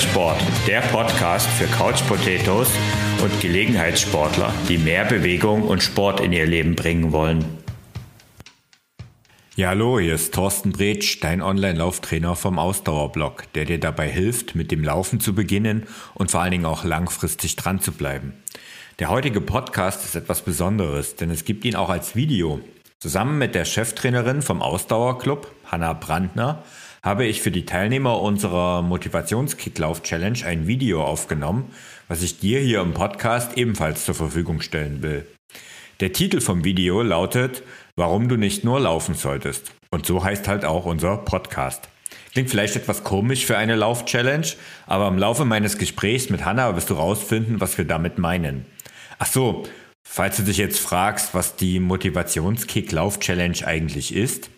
Sport, der Podcast für Couch Potatoes und Gelegenheitssportler, die mehr Bewegung und Sport in ihr Leben bringen wollen. Ja, hallo, hier ist Thorsten Bretsch, dein Online-Lauftrainer vom Ausdauerblog, der dir dabei hilft, mit dem Laufen zu beginnen und vor allen Dingen auch langfristig dran zu bleiben. Der heutige Podcast ist etwas Besonderes, denn es gibt ihn auch als Video. Zusammen mit der Cheftrainerin vom Ausdauerclub, Hanna Brandner, habe ich für die Teilnehmer unserer Motivationskicklauf-Challenge ein Video aufgenommen, was ich dir hier im Podcast ebenfalls zur Verfügung stellen will. Der Titel vom Video lautet, warum du nicht nur laufen solltest. Und so heißt halt auch unser Podcast. Klingt vielleicht etwas komisch für eine Lauf-Challenge, aber im Laufe meines Gesprächs mit Hanna wirst du rausfinden, was wir damit meinen. Ach so, falls du dich jetzt fragst, was die Motivationskick-Lauf-Challenge eigentlich ist,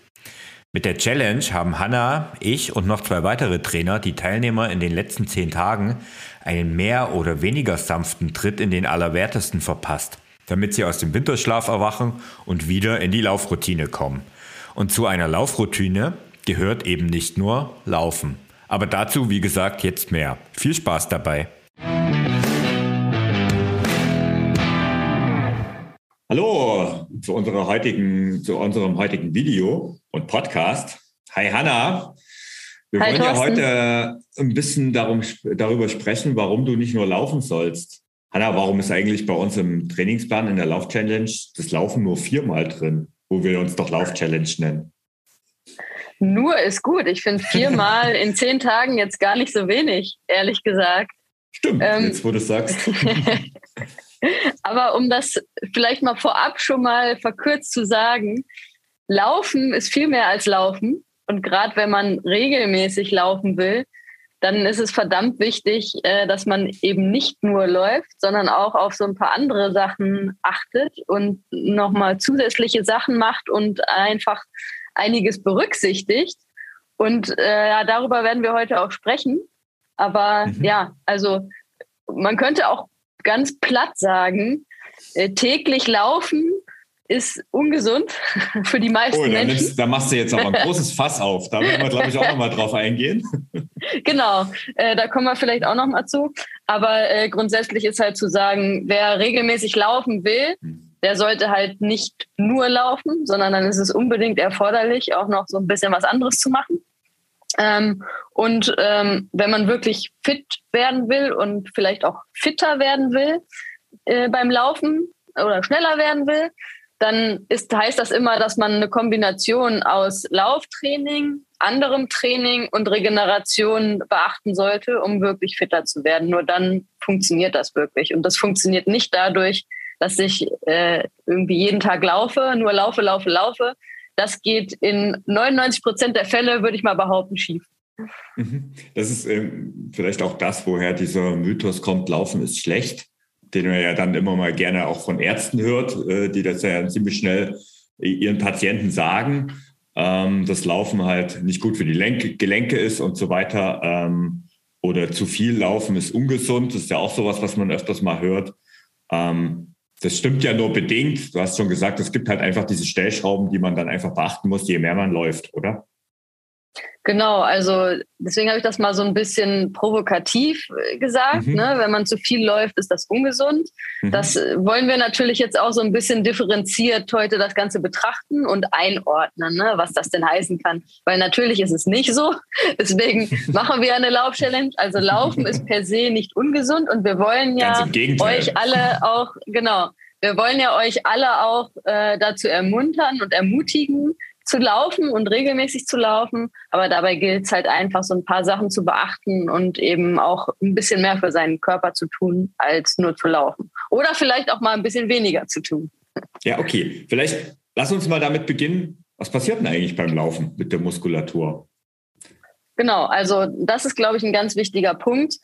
mit der Challenge haben Hanna, ich und noch zwei weitere Trainer die Teilnehmer in den letzten zehn Tagen einen mehr oder weniger sanften Tritt in den Allerwertesten verpasst, damit sie aus dem Winterschlaf erwachen und wieder in die Laufroutine kommen. Und zu einer Laufroutine gehört eben nicht nur Laufen. Aber dazu, wie gesagt, jetzt mehr. Viel Spaß dabei! Hallo zu, unserer heutigen, zu unserem heutigen Video und Podcast. Hi Hanna. Wir Hi, wollen ja Thorsten. heute ein bisschen darum, darüber sprechen, warum du nicht nur laufen sollst. Hanna, warum ist eigentlich bei uns im Trainingsplan in der Lauf-Challenge das Laufen nur viermal drin, wo wir uns doch Lauf-Challenge nennen? Nur ist gut. Ich finde viermal in zehn Tagen jetzt gar nicht so wenig, ehrlich gesagt. Stimmt, Ähm. jetzt wo du es sagst. Aber um das vielleicht mal vorab schon mal verkürzt zu sagen, Laufen ist viel mehr als Laufen. Und gerade wenn man regelmäßig laufen will, dann ist es verdammt wichtig, äh, dass man eben nicht nur läuft, sondern auch auf so ein paar andere Sachen achtet und nochmal zusätzliche Sachen macht und einfach einiges berücksichtigt. Und äh, darüber werden wir heute auch sprechen. Aber Mhm. ja, also man könnte auch ganz platt sagen, äh, täglich laufen ist ungesund für die meisten Oh, da, Menschen. nimmst, da machst du jetzt aber ein großes Fass auf. Da werden wir, glaube ich, auch nochmal drauf eingehen. Genau, äh, da kommen wir vielleicht auch noch mal zu. Aber äh, grundsätzlich ist halt zu sagen, wer regelmäßig laufen will, der sollte halt nicht nur laufen, sondern dann ist es unbedingt erforderlich, auch noch so ein bisschen was anderes zu machen. Ähm, und ähm, wenn man wirklich fit werden will und vielleicht auch fitter werden will äh, beim Laufen oder schneller werden will, dann ist, heißt das immer, dass man eine Kombination aus Lauftraining, anderem Training und Regeneration beachten sollte, um wirklich fitter zu werden. Nur dann funktioniert das wirklich. Und das funktioniert nicht dadurch, dass ich äh, irgendwie jeden Tag laufe, nur laufe, laufe, laufe. Das geht in 99 Prozent der Fälle, würde ich mal behaupten, schief. Mhm. Das ist ähm, vielleicht auch das, woher dieser Mythos kommt, Laufen ist schlecht, den man ja dann immer mal gerne auch von Ärzten hört, äh, die das ja ziemlich schnell ihren Patienten sagen, ähm, dass Laufen halt nicht gut für die Lenke, Gelenke ist und so weiter. Ähm, oder zu viel Laufen ist ungesund. Das ist ja auch sowas, was man öfters mal hört. Ähm, das stimmt ja nur bedingt. Du hast schon gesagt, es gibt halt einfach diese Stellschrauben, die man dann einfach beachten muss, je mehr man läuft, oder? Genau, also deswegen habe ich das mal so ein bisschen provokativ äh, gesagt. Mhm. Ne? Wenn man zu viel läuft, ist das ungesund. Mhm. Das äh, wollen wir natürlich jetzt auch so ein bisschen differenziert heute das Ganze betrachten und einordnen, ne? was das denn heißen kann. Weil natürlich ist es nicht so. Deswegen machen wir eine Lauf-Challenge. Also Laufen ist per se nicht ungesund und wir wollen ja euch alle auch, genau, wir wollen ja euch alle auch äh, dazu ermuntern und ermutigen, zu laufen und regelmäßig zu laufen. Aber dabei gilt es halt einfach, so ein paar Sachen zu beachten und eben auch ein bisschen mehr für seinen Körper zu tun, als nur zu laufen. Oder vielleicht auch mal ein bisschen weniger zu tun. Ja, okay. Vielleicht lass uns mal damit beginnen. Was passiert denn eigentlich beim Laufen mit der Muskulatur? Genau, also das ist, glaube ich, ein ganz wichtiger Punkt,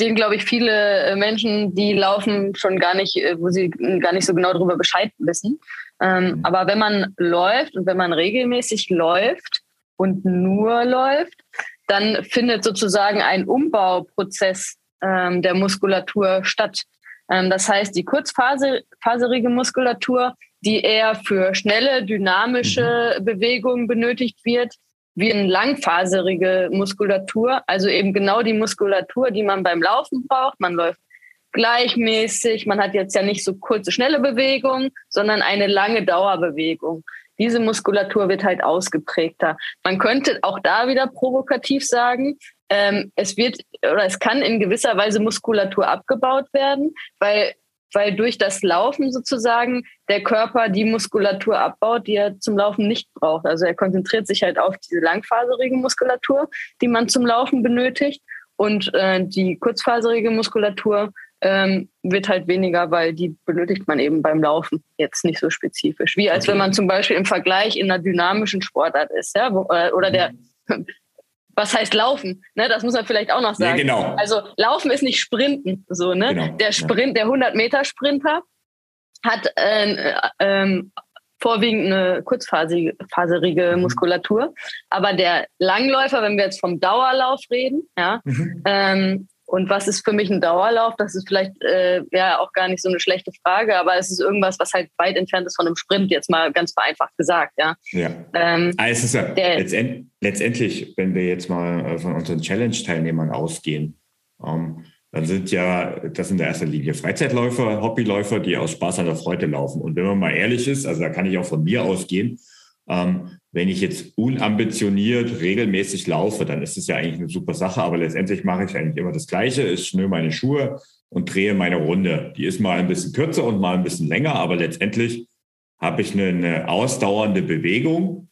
den, glaube ich, viele äh, Menschen, die laufen, schon gar nicht, äh, wo sie gar nicht so genau darüber Bescheid wissen. Ähm, Mhm. aber wenn man läuft und wenn man regelmäßig läuft und nur läuft, dann findet sozusagen ein Umbauprozess ähm, der Muskulatur statt. Ähm, das heißt, die kurzfaserige Muskulatur, die eher für schnelle, dynamische Bewegungen benötigt wird, wie eine langfaserige Muskulatur, also eben genau die Muskulatur, die man beim Laufen braucht. Man läuft gleichmäßig, man hat jetzt ja nicht so kurze, schnelle Bewegungen, sondern eine lange Dauerbewegung. Diese Muskulatur wird halt ausgeprägter. Man könnte auch da wieder provokativ sagen, ähm, es wird oder es kann in gewisser Weise Muskulatur abgebaut werden, weil weil durch das Laufen sozusagen der Körper die Muskulatur abbaut, die er zum Laufen nicht braucht. Also er konzentriert sich halt auf diese langfaserige Muskulatur, die man zum Laufen benötigt. Und äh, die kurzfaserige Muskulatur ähm, wird halt weniger, weil die benötigt man eben beim Laufen jetzt nicht so spezifisch. Wie als okay. wenn man zum Beispiel im Vergleich in einer dynamischen Sportart ist, ja, äh, oder der was heißt laufen? Ne, das muss man vielleicht auch noch sagen. Ja, genau. Also laufen ist nicht sprinten. So, ne? Genau. Der Sprint, der 100 Meter Sprinter hat äh, äh, vorwiegend eine kurzfaserige mhm. Muskulatur. Aber der Langläufer, wenn wir jetzt vom Dauerlauf reden, ja, mhm. ähm, und was ist für mich ein Dauerlauf? Das ist vielleicht äh, ja auch gar nicht so eine schlechte Frage, aber es ist irgendwas, was halt weit entfernt ist von einem Sprint, jetzt mal ganz vereinfacht gesagt, ja. Ja. Ähm, also es ist ja letztend, letztendlich, wenn wir jetzt mal äh, von unseren Challenge-Teilnehmern ausgehen, ähm, dann sind ja, das sind in erster Linie Freizeitläufer, Hobbyläufer, die aus Spaß an der Freude laufen. Und wenn man mal ehrlich ist, also da kann ich auch von mir ausgehen, ähm, wenn ich jetzt unambitioniert regelmäßig laufe, dann ist es ja eigentlich eine super Sache, aber letztendlich mache ich eigentlich immer das Gleiche. Ich schnür meine Schuhe und drehe meine Runde. Die ist mal ein bisschen kürzer und mal ein bisschen länger, aber letztendlich habe ich eine, eine ausdauernde Bewegung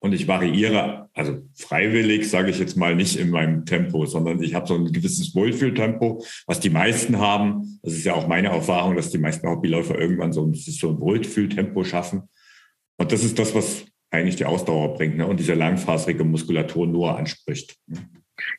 und ich variiere, also freiwillig sage ich jetzt mal nicht in meinem Tempo, sondern ich habe so ein gewisses Wohlfühltempo, was die meisten haben. Das ist ja auch meine Erfahrung, dass die meisten Hobbyläufer irgendwann so, so ein Wohlfühltempo schaffen. Und das ist das, was eigentlich die Ausdauer bringt ne? und diese langfaserige Muskulatur nur anspricht.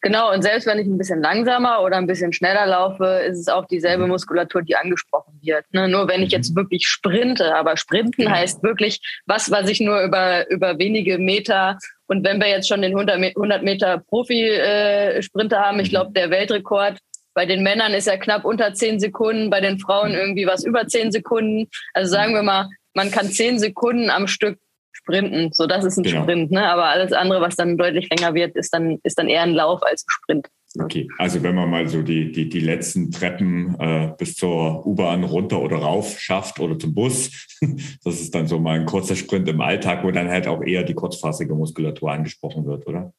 Genau, und selbst wenn ich ein bisschen langsamer oder ein bisschen schneller laufe, ist es auch dieselbe mhm. Muskulatur, die angesprochen wird. Ne? Nur wenn ich jetzt mhm. wirklich sprinte, aber sprinten genau. heißt wirklich was, was ich nur über, über wenige Meter und wenn wir jetzt schon den 100 Meter Profi-Sprinter haben, ich mhm. glaube, der Weltrekord bei den Männern ist ja knapp unter 10 Sekunden, bei den Frauen irgendwie was über 10 Sekunden. Also sagen wir mal, man kann zehn Sekunden am Stück sprinten. So, das ist ein genau. Sprint. Ne? Aber alles andere, was dann deutlich länger wird, ist dann, ist dann eher ein Lauf als ein Sprint. Okay, also wenn man mal so die, die, die letzten Treppen äh, bis zur U-Bahn runter oder rauf schafft oder zum Bus, das ist dann so mal ein kurzer Sprint im Alltag, wo dann halt auch eher die kurzfassige Muskulatur angesprochen wird, oder?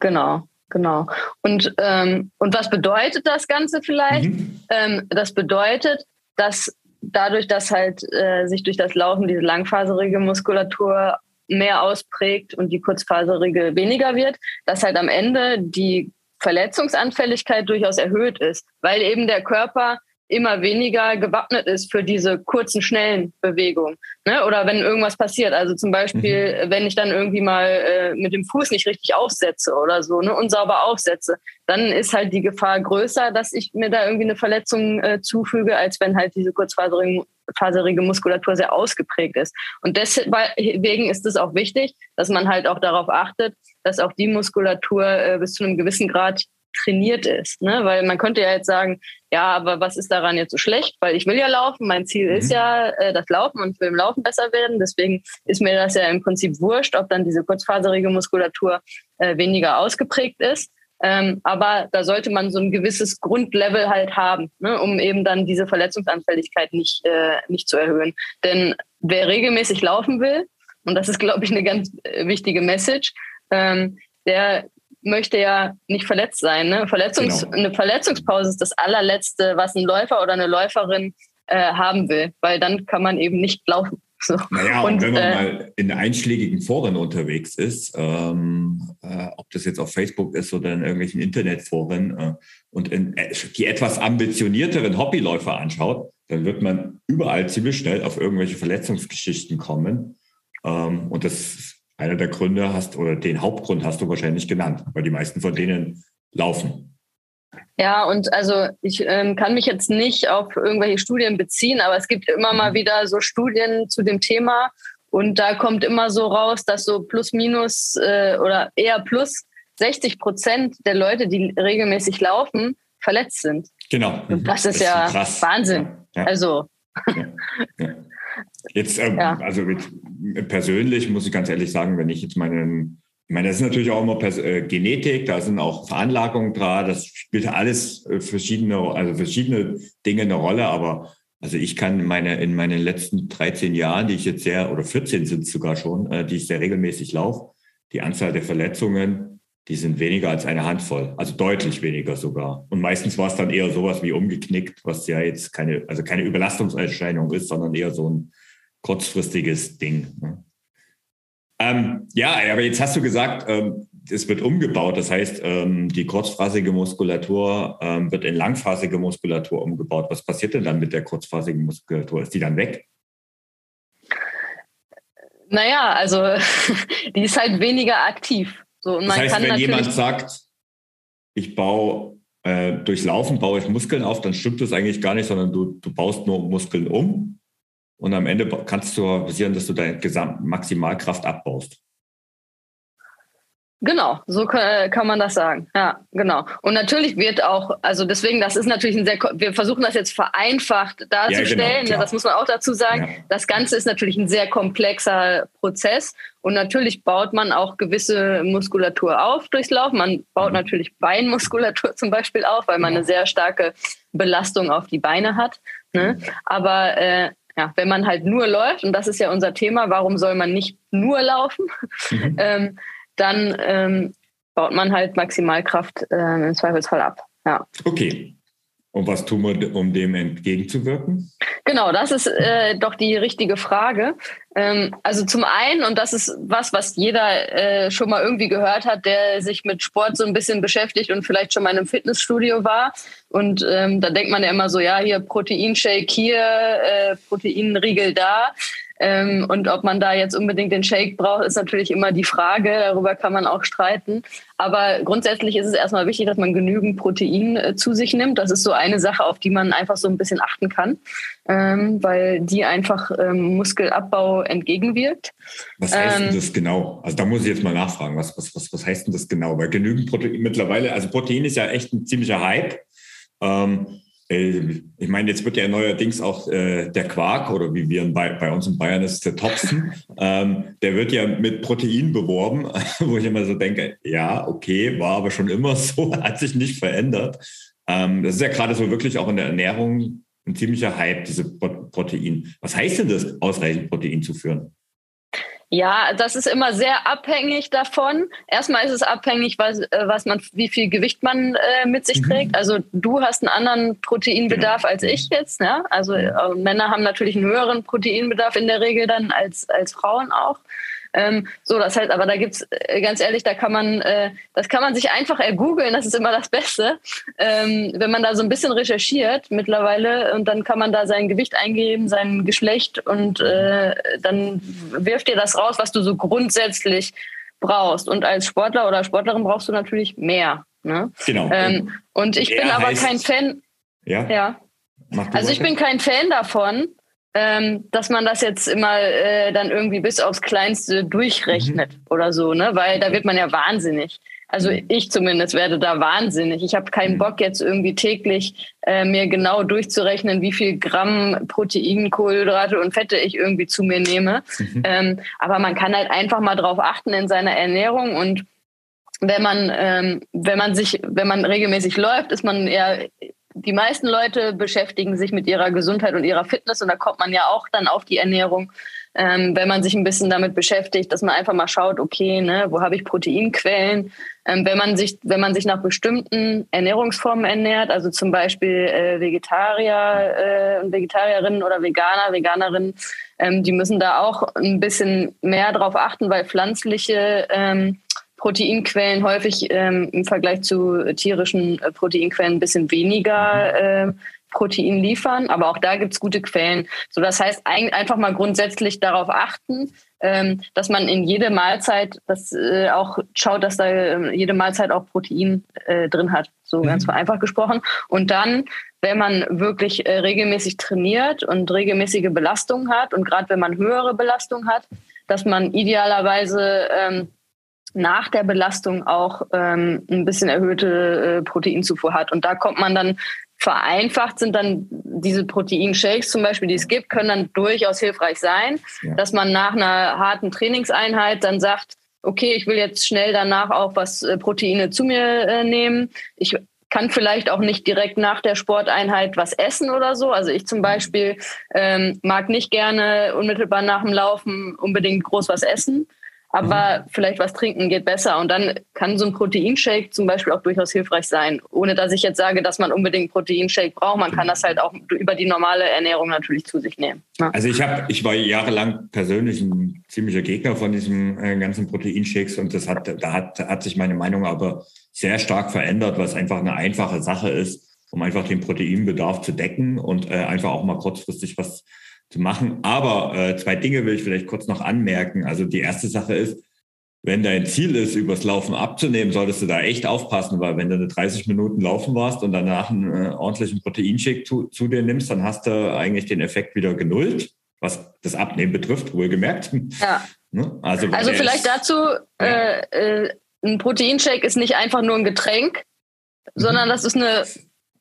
Genau, genau. Und, ähm, und was bedeutet das Ganze vielleicht? Mhm. Ähm, das bedeutet, dass dadurch, dass halt äh, sich durch das Laufen diese langfaserige Muskulatur mehr ausprägt und die kurzfaserige weniger wird, dass halt am Ende die Verletzungsanfälligkeit durchaus erhöht ist, weil eben der Körper immer weniger gewappnet ist für diese kurzen, schnellen Bewegungen. Ne? Oder wenn irgendwas passiert. Also zum Beispiel, mhm. wenn ich dann irgendwie mal äh, mit dem Fuß nicht richtig aufsetze oder so, ne, unsauber aufsetze, dann ist halt die Gefahr größer, dass ich mir da irgendwie eine Verletzung äh, zufüge, als wenn halt diese kurzfaserige Muskulatur sehr ausgeprägt ist. Und deswegen ist es auch wichtig, dass man halt auch darauf achtet, dass auch die Muskulatur äh, bis zu einem gewissen Grad trainiert ist. Ne? Weil man könnte ja jetzt sagen, ja, aber was ist daran jetzt so schlecht? Weil ich will ja laufen, mein Ziel mhm. ist ja äh, das Laufen und ich will im Laufen besser werden. Deswegen ist mir das ja im Prinzip wurscht, ob dann diese kurzfaserige Muskulatur äh, weniger ausgeprägt ist. Ähm, aber da sollte man so ein gewisses Grundlevel halt haben, ne, um eben dann diese Verletzungsanfälligkeit nicht, äh, nicht zu erhöhen. Denn wer regelmäßig laufen will, und das ist, glaube ich, eine ganz äh, wichtige Message, ähm, der möchte ja nicht verletzt sein. Ne? Verletzungs genau. Eine Verletzungspause ist das allerletzte, was ein Läufer oder eine Läuferin äh, haben will, weil dann kann man eben nicht laufen. So. Naja, und, und wenn man äh, mal in einschlägigen Foren unterwegs ist, ähm, äh, ob das jetzt auf Facebook ist oder in irgendwelchen Internetforen äh, und in, äh, die etwas ambitionierteren Hobbyläufer anschaut, dann wird man überall ziemlich schnell auf irgendwelche Verletzungsgeschichten kommen. Ähm, und das einer der Gründe hast oder den Hauptgrund hast du wahrscheinlich genannt, weil die meisten von denen laufen. Ja, und also ich ähm, kann mich jetzt nicht auf irgendwelche Studien beziehen, aber es gibt immer mal mhm. wieder so Studien zu dem Thema und da kommt immer so raus, dass so plus minus äh, oder eher plus 60 Prozent der Leute, die regelmäßig laufen, verletzt sind. Genau. Und das ist, das ja krass. Wahnsinn. Ja, ja. Also. Ja, Jetzt, ähm, ja. also mit, persönlich muss ich ganz ehrlich sagen, wenn ich jetzt meinen Ich meine, das ist natürlich auch immer Pers äh, Genetik, da sind auch Veranlagungen dran, das spielt alles äh, verschiedene, also verschiedene Dinge eine Rolle, aber also ich kann meine, in meinen letzten 13 Jahren, die ich jetzt sehr, oder 14 sind es sogar schon, äh, die ich sehr regelmäßig laufe, die Anzahl der Verletzungen, die sind weniger als eine Handvoll, also deutlich weniger sogar. Und meistens war es dann eher sowas wie umgeknickt, was ja jetzt keine, also keine Überlastungserscheinung ist, sondern eher so ein kurzfristiges Ding. Ne? Ähm, ja, aber jetzt hast du gesagt, ähm, es wird umgebaut. Das heißt, ähm, die kurzphasige Muskulatur ähm, wird in langphasige Muskulatur umgebaut. Was passiert denn dann mit der kurzphasigen Muskulatur? Ist die dann weg? Naja, also die ist halt weniger aktiv. So, und das heißt, wenn jemand sagt, ich baue äh, durch Laufen baue ich Muskeln auf, dann stimmt das eigentlich gar nicht, sondern du, du baust nur Muskeln um und am Ende kannst du passieren, dass du deine gesamte Maximalkraft abbaust. Genau, so kann man das sagen. Ja, genau. Und natürlich wird auch, also deswegen, das ist natürlich ein sehr, wir versuchen das jetzt vereinfacht darzustellen. Ja, genau, das muss man auch dazu sagen. Ja. Das Ganze ist natürlich ein sehr komplexer Prozess. Und natürlich baut man auch gewisse Muskulatur auf durchs Laufen. Man baut mhm. natürlich Beinmuskulatur zum Beispiel auf, weil man eine sehr starke Belastung auf die Beine hat. Ne? Mhm. Aber äh, ja, wenn man halt nur läuft, und das ist ja unser Thema, warum soll man nicht nur laufen? Mhm. ähm, dann ähm, baut man halt Maximalkraft äh, im Zweifelsfall ab. Ja. Okay. Und was tun wir, um dem entgegenzuwirken? Genau, das ist äh, doch die richtige Frage. Ähm, also zum einen, und das ist was, was jeder äh, schon mal irgendwie gehört hat, der sich mit Sport so ein bisschen beschäftigt und vielleicht schon mal in einem Fitnessstudio war. Und ähm, da denkt man ja immer so, ja, hier Proteinshake hier, äh, Proteinriegel da. Ähm, und ob man da jetzt unbedingt den Shake braucht, ist natürlich immer die Frage. Darüber kann man auch streiten. Aber grundsätzlich ist es erstmal wichtig, dass man genügend Protein äh, zu sich nimmt. Das ist so eine Sache, auf die man einfach so ein bisschen achten kann, ähm, weil die einfach ähm, Muskelabbau entgegenwirkt. Was heißt denn ähm, das genau? Also da muss ich jetzt mal nachfragen. Was, was, was, was heißt denn das genau? Weil genügend Protein mittlerweile, also Protein ist ja echt ein ziemlicher Hype. Ähm, äh, ich meine, jetzt wird ja neuerdings auch äh, der Quark oder wie wir bei, bei uns in Bayern ist der Topfen, ähm, der wird ja mit Protein beworben, wo ich immer so denke, ja, okay, war aber schon immer so, hat sich nicht verändert. Ähm, das ist ja gerade so wirklich auch in der Ernährung ein ziemlicher Hype, diese Protein. Was heißt denn das, ausreichend Protein zu führen? Ja, das ist immer sehr abhängig davon. Erstmal ist es abhängig, was, äh, was man, wie viel Gewicht man äh, mit sich mhm. trägt. Also du hast einen anderen Proteinbedarf genau. als ich jetzt. Ja? Also äh, Männer haben natürlich einen höheren Proteinbedarf in der Regel dann als, als Frauen auch. Ähm, so, das heißt, aber da gibt's äh, ganz ehrlich, da kann man, äh, das kann man sich einfach ergoogeln, das ist immer das Beste. Ähm, wenn man da so ein bisschen recherchiert mittlerweile und dann kann man da sein Gewicht eingeben, sein Geschlecht und äh, dann wirft dir das raus, was du so grundsätzlich brauchst. Und als Sportler oder Sportlerin brauchst du natürlich mehr. Ne? Genau. Ähm, und ich bin aber kein Fan. Ja. ja. Also ich bin kein Fan davon, ähm, dass man das jetzt immer äh, dann irgendwie bis aufs Kleinste durchrechnet mhm. oder so, ne? Weil da wird man ja wahnsinnig. Also mhm. ich zumindest werde da wahnsinnig. Ich habe keinen mhm. Bock jetzt irgendwie täglich äh, mir genau durchzurechnen, wie viel Gramm Protein, Kohlenhydrate und Fette ich irgendwie zu mir nehme. Mhm. Ähm, aber man kann halt einfach mal drauf achten in seiner Ernährung und wenn man ähm, wenn man sich wenn man regelmäßig läuft, ist man eher die meisten Leute beschäftigen sich mit ihrer Gesundheit und ihrer Fitness und da kommt man ja auch dann auf die Ernährung, ähm, wenn man sich ein bisschen damit beschäftigt, dass man einfach mal schaut, okay, ne, wo habe ich Proteinquellen? Ähm, wenn man sich, wenn man sich nach bestimmten Ernährungsformen ernährt, also zum Beispiel äh, Vegetarier äh, und Vegetarierinnen oder Veganer, Veganerinnen, ähm, die müssen da auch ein bisschen mehr drauf achten, weil pflanzliche ähm, Proteinquellen häufig ähm, im Vergleich zu tierischen äh, Proteinquellen ein bisschen weniger äh, Protein liefern, aber auch da gibt es gute Quellen. So, das heißt, ein, einfach mal grundsätzlich darauf achten, ähm, dass man in jede Mahlzeit das äh, auch schaut, dass da äh, jede Mahlzeit auch Protein äh, drin hat, so mhm. ganz vereinfacht gesprochen. Und dann, wenn man wirklich äh, regelmäßig trainiert und regelmäßige Belastung hat und gerade wenn man höhere Belastung hat, dass man idealerweise ähm, nach der Belastung auch ähm, ein bisschen erhöhte äh, Proteinzufuhr hat. Und da kommt man dann vereinfacht sind dann diese Proteinshakes zum Beispiel, die es gibt, können dann durchaus hilfreich sein, ja. dass man nach einer harten Trainingseinheit dann sagt, okay, ich will jetzt schnell danach auch was äh, Proteine zu mir äh, nehmen. Ich kann vielleicht auch nicht direkt nach der Sporteinheit was essen oder so. Also ich zum Beispiel ähm, mag nicht gerne unmittelbar nach dem Laufen unbedingt groß was essen aber mhm. vielleicht was trinken geht besser. Und dann kann so ein Proteinshake zum Beispiel auch durchaus hilfreich sein, ohne dass ich jetzt sage, dass man unbedingt Proteinshake braucht. Man kann das halt auch über die normale Ernährung natürlich zu sich nehmen. Ja. Also ich habe, ich war jahrelang persönlich ein ziemlicher Gegner von diesen äh, ganzen Proteinshakes und das hat, da hat, hat sich meine Meinung aber sehr stark verändert, was einfach eine einfache Sache ist, um einfach den Proteinbedarf zu decken und äh, einfach auch mal kurzfristig was zu machen. Aber äh, zwei Dinge will ich vielleicht kurz noch anmerken. Also die erste Sache ist, wenn dein Ziel ist, übers Laufen abzunehmen, solltest du da echt aufpassen, weil wenn du eine 30 Minuten laufen warst und danach einen äh, ordentlichen Proteinshake zu, zu, dir nimmst, dann hast du eigentlich den Effekt wieder genullt, was das Abnehmen betrifft, wohlgemerkt. Ja. Ne? Also, also vielleicht ist, dazu, ja. äh, äh, ein Proteinshake ist nicht einfach nur ein Getränk, mhm. sondern das ist eine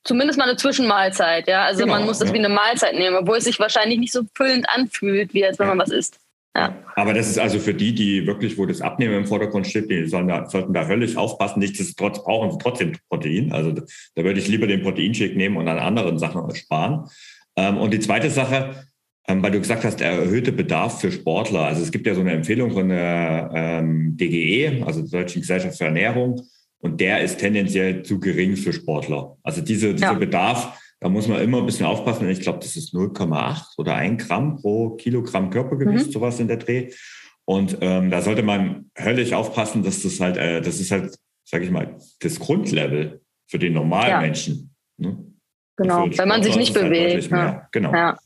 zumindest mal eine Zwischenmahlzeit, ja. Also genau, man muss das ja. wie eine Mahlzeit nehmen, obwohl es sich wahrscheinlich nicht so füllend anfühlt, wie als wenn man was isst. Ja. Aber das ist also für die, die wirklich, wo das Abnehmen im Vordergrund steht, die sollen da, sollten da höllisch aufpassen. Nichtsdestotrotz brauchen sie trotzdem Protein. Also da würde ich lieber den Proteinshake nehmen und an anderen Sachen sparen. Ähm, und die zweite Sache, ähm, weil du gesagt hast, erhöhte Bedarf für Sportler. Also es gibt ja so eine Empfehlung von der ähm, DGE, also der Deutschen Gesellschaft für Ernährung, und der ist tendenziell zu gering für Sportler. Also diese, dieser ja. Bedarf, da muss man immer ein bisschen aufpassen. Ich glaube, das ist 0,8 oder 1 Gramm pro Kilogramm Körpergewicht, mhm. sowas in der Dreh. Und ähm, da sollte man höllisch aufpassen, dass das halt, äh, das ist halt, sage ich mal, das Grundlevel für den normalen ja. Menschen. Ne? Genau, wenn man sich nicht halt bewegt. Halt ja. Genau. Ja.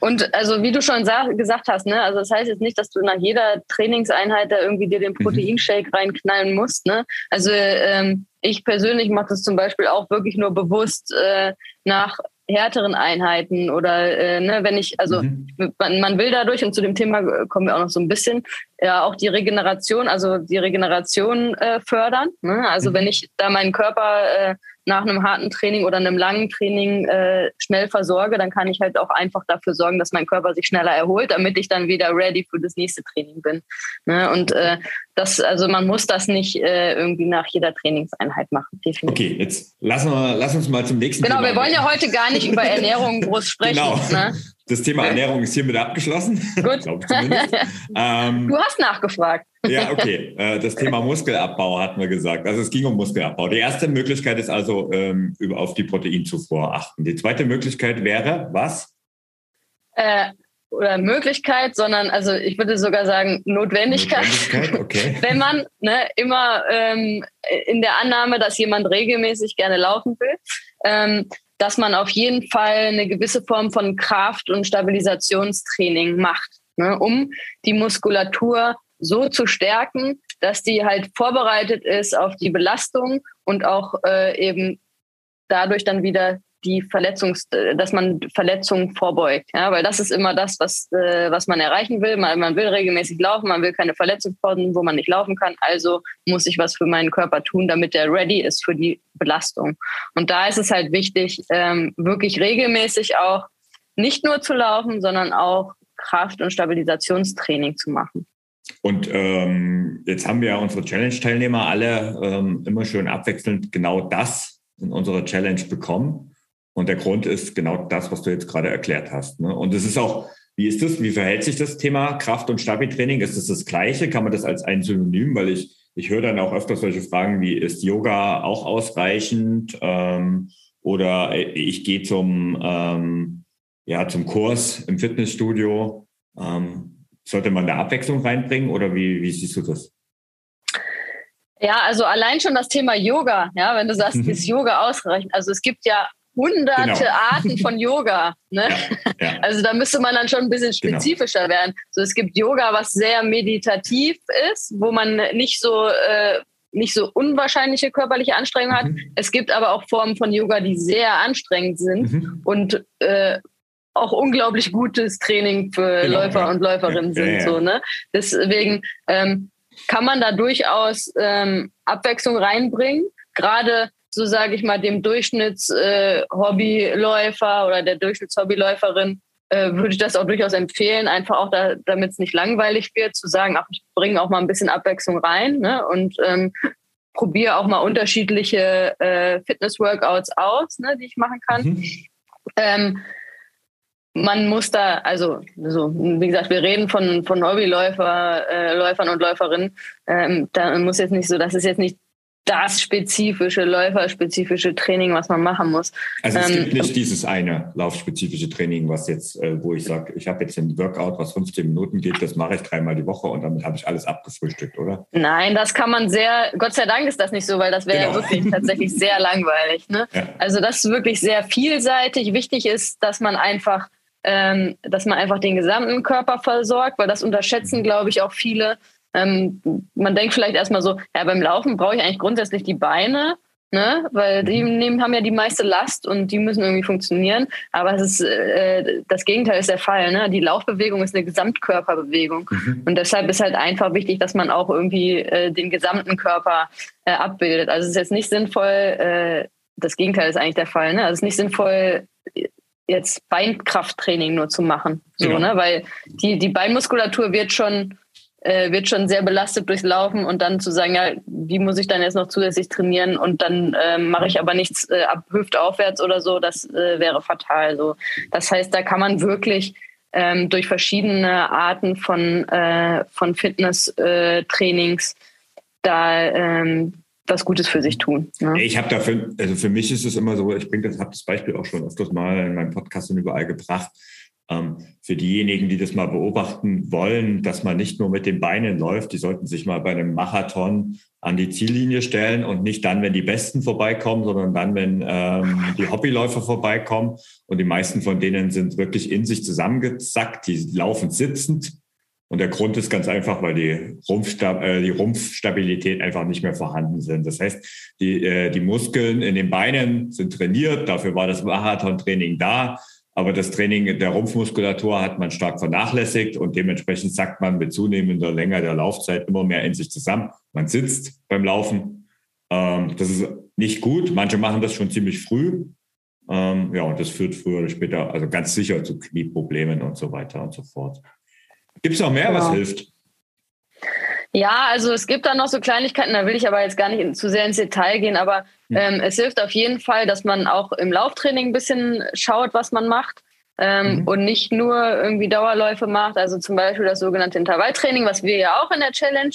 Und also wie du schon gesagt hast, ne, also das heißt jetzt nicht, dass du nach jeder Trainingseinheit da irgendwie dir den mhm. Proteinshake reinknallen musst. Ne? Also ähm, ich persönlich mache das zum Beispiel auch wirklich nur bewusst äh, nach härteren Einheiten oder äh, ne, wenn ich, also mhm. man, man, will dadurch, und zu dem Thema kommen wir auch noch so ein bisschen, ja auch die Regeneration, also die Regeneration äh, fördern. Ne? Also mhm. wenn ich da meinen Körper äh, nach einem harten Training oder einem langen Training äh, schnell versorge, dann kann ich halt auch einfach dafür sorgen, dass mein Körper sich schneller erholt, damit ich dann wieder ready für das nächste Training bin. Ne? Und äh, das, also man muss das nicht äh, irgendwie nach jeder Trainingseinheit machen, definitiv. Okay, jetzt lassen wir, lass uns mal zum nächsten genau, Thema. Wir wollen ja heute gar nicht über Ernährung groß sprechen. Genau. Ne? Das Thema Ernährung ist hiermit abgeschlossen. Gut. ähm, du hast nachgefragt. ja, okay. Äh, das Thema Muskelabbau hatten wir gesagt. Also es ging um Muskelabbau. Die erste Möglichkeit ist also ähm, über auf die Proteinzufuhr achten. Die zweite Möglichkeit wäre was? Äh, oder Möglichkeit, sondern also ich würde sogar sagen Notwendigkeit. Notwendigkeit okay. Wenn man ne, immer ähm, in der Annahme, dass jemand regelmäßig gerne laufen will, ähm, dass man auf jeden Fall eine gewisse Form von Kraft- und Stabilisationstraining macht, ne, um die Muskulatur so zu stärken, dass die halt vorbereitet ist auf die Belastung und auch äh, eben dadurch dann wieder die Verletzungs, dass man Verletzungen vorbeugt. Ja, weil das ist immer das, was, äh, was man erreichen will. Man, man will regelmäßig laufen, man will keine Verletzungspausen, wo man nicht laufen kann. Also muss ich was für meinen Körper tun, damit der ready ist für die Belastung. Und da ist es halt wichtig, ähm, wirklich regelmäßig auch nicht nur zu laufen, sondern auch Kraft- und Stabilisationstraining zu machen. Und ähm, jetzt haben wir ja unsere Challenge-Teilnehmer alle ähm, immer schön abwechselnd genau das in unserer Challenge bekommen. Und der Grund ist genau das, was du jetzt gerade erklärt hast. Ne? Und es ist auch, wie ist das? Wie verhält sich das Thema Kraft- und Stabi-Training? Ist es das, das Gleiche? Kann man das als ein Synonym? Weil ich, ich höre dann auch öfter solche Fragen wie, ist Yoga auch ausreichend? Ähm, oder ich gehe zum, ähm, ja, zum Kurs im Fitnessstudio. Ähm, sollte man da Abwechslung reinbringen oder wie, wie siehst du das? Ja, also allein schon das Thema Yoga, ja, wenn du sagst, mhm. ist Yoga ausreichend. Also es gibt ja hunderte genau. Arten von Yoga. Ne? Ja, ja. Also da müsste man dann schon ein bisschen genau. spezifischer genau. werden. So, es gibt Yoga, was sehr meditativ ist, wo man nicht so äh, nicht so unwahrscheinliche körperliche Anstrengungen hat. Mhm. Es gibt aber auch Formen von Yoga, die sehr anstrengend sind mhm. und äh, auch unglaublich gutes Training für genau, Läufer ja. und Läuferinnen sind. So, ne? Deswegen ähm, kann man da durchaus ähm, Abwechslung reinbringen. Gerade so sage ich mal, dem Durchschnittshobbyläufer äh, oder der Durchschnittshobbyläuferin äh, würde ich das auch durchaus empfehlen, einfach auch da, damit es nicht langweilig wird, zu sagen, ach, ich bringe auch mal ein bisschen Abwechslung rein ne? und ähm, probiere auch mal unterschiedliche äh, Fitness-Workouts aus, ne, die ich machen kann. Mhm. Ähm, man muss da, also so, wie gesagt, wir reden von, von Hobbyläufer, äh, Läufern und Läuferinnen. Ähm, da muss jetzt nicht so, das ist jetzt nicht das spezifische, läuferspezifische Training, was man machen muss. Also es ähm, gibt nicht dieses eine laufspezifische Training, was jetzt, äh, wo ich sage, ich habe jetzt ein Workout, was 15 Minuten geht, das mache ich dreimal die Woche und damit habe ich alles abgefrühstückt, oder? Nein, das kann man sehr, Gott sei Dank ist das nicht so, weil das wäre genau. wirklich tatsächlich sehr langweilig. Ne? Ja. Also das ist wirklich sehr vielseitig. Wichtig ist, dass man einfach ähm, dass man einfach den gesamten Körper versorgt, weil das unterschätzen, mhm. glaube ich, auch viele. Ähm, man denkt vielleicht erstmal so, ja, beim Laufen brauche ich eigentlich grundsätzlich die Beine, ne? weil die mhm. nehmen, haben ja die meiste Last und die müssen irgendwie funktionieren. Aber es ist, äh, das Gegenteil ist der Fall. Ne? Die Laufbewegung ist eine Gesamtkörperbewegung. Mhm. Und deshalb ist halt einfach wichtig, dass man auch irgendwie äh, den gesamten Körper äh, abbildet. Also es ist jetzt nicht sinnvoll, äh, das Gegenteil ist eigentlich der Fall. Ne? Also es ist nicht sinnvoll, jetzt Beinkrafttraining nur zu machen. So, genau. ne? Weil die, die Beinmuskulatur wird schon äh, wird schon sehr belastet durchs Laufen und dann zu sagen, ja, wie muss ich dann jetzt noch zusätzlich trainieren und dann äh, mache ich aber nichts äh, ab hüftaufwärts oder so, das äh, wäre fatal. So. Das heißt, da kann man wirklich ähm, durch verschiedene Arten von, äh, von Fitness-Trainings äh, da ähm, was Gutes für sich tun. Ne? Ich habe dafür, also für mich ist es immer so, ich bringe das, habe das Beispiel auch schon öfters mal in meinem Podcast und überall gebracht. Ähm, für diejenigen, die das mal beobachten wollen, dass man nicht nur mit den Beinen läuft, die sollten sich mal bei einem Marathon an die Ziellinie stellen und nicht dann, wenn die Besten vorbeikommen, sondern dann, wenn ähm, die Hobbyläufer vorbeikommen. Und die meisten von denen sind wirklich in sich zusammengesackt, die laufen sitzend. Und der Grund ist ganz einfach, weil die, Rumpfstab äh, die Rumpfstabilität einfach nicht mehr vorhanden sind. Das heißt, die, äh, die Muskeln in den Beinen sind trainiert, dafür war das Marathon-Training da. Aber das Training der Rumpfmuskulatur hat man stark vernachlässigt und dementsprechend sackt man mit zunehmender Länge der Laufzeit immer mehr in sich zusammen. Man sitzt beim Laufen. Ähm, das ist nicht gut. Manche machen das schon ziemlich früh. Ähm, ja, und das führt früher oder später also ganz sicher zu Knieproblemen und so weiter und so fort. Gibt es noch mehr, genau. was hilft? Ja, also es gibt da noch so Kleinigkeiten, da will ich aber jetzt gar nicht zu sehr ins Detail gehen, aber hm. ähm, es hilft auf jeden Fall, dass man auch im Lauftraining ein bisschen schaut, was man macht. Ähm, mhm. und nicht nur irgendwie Dauerläufe macht, also zum Beispiel das sogenannte Intervalltraining, was wir ja auch in der Challenge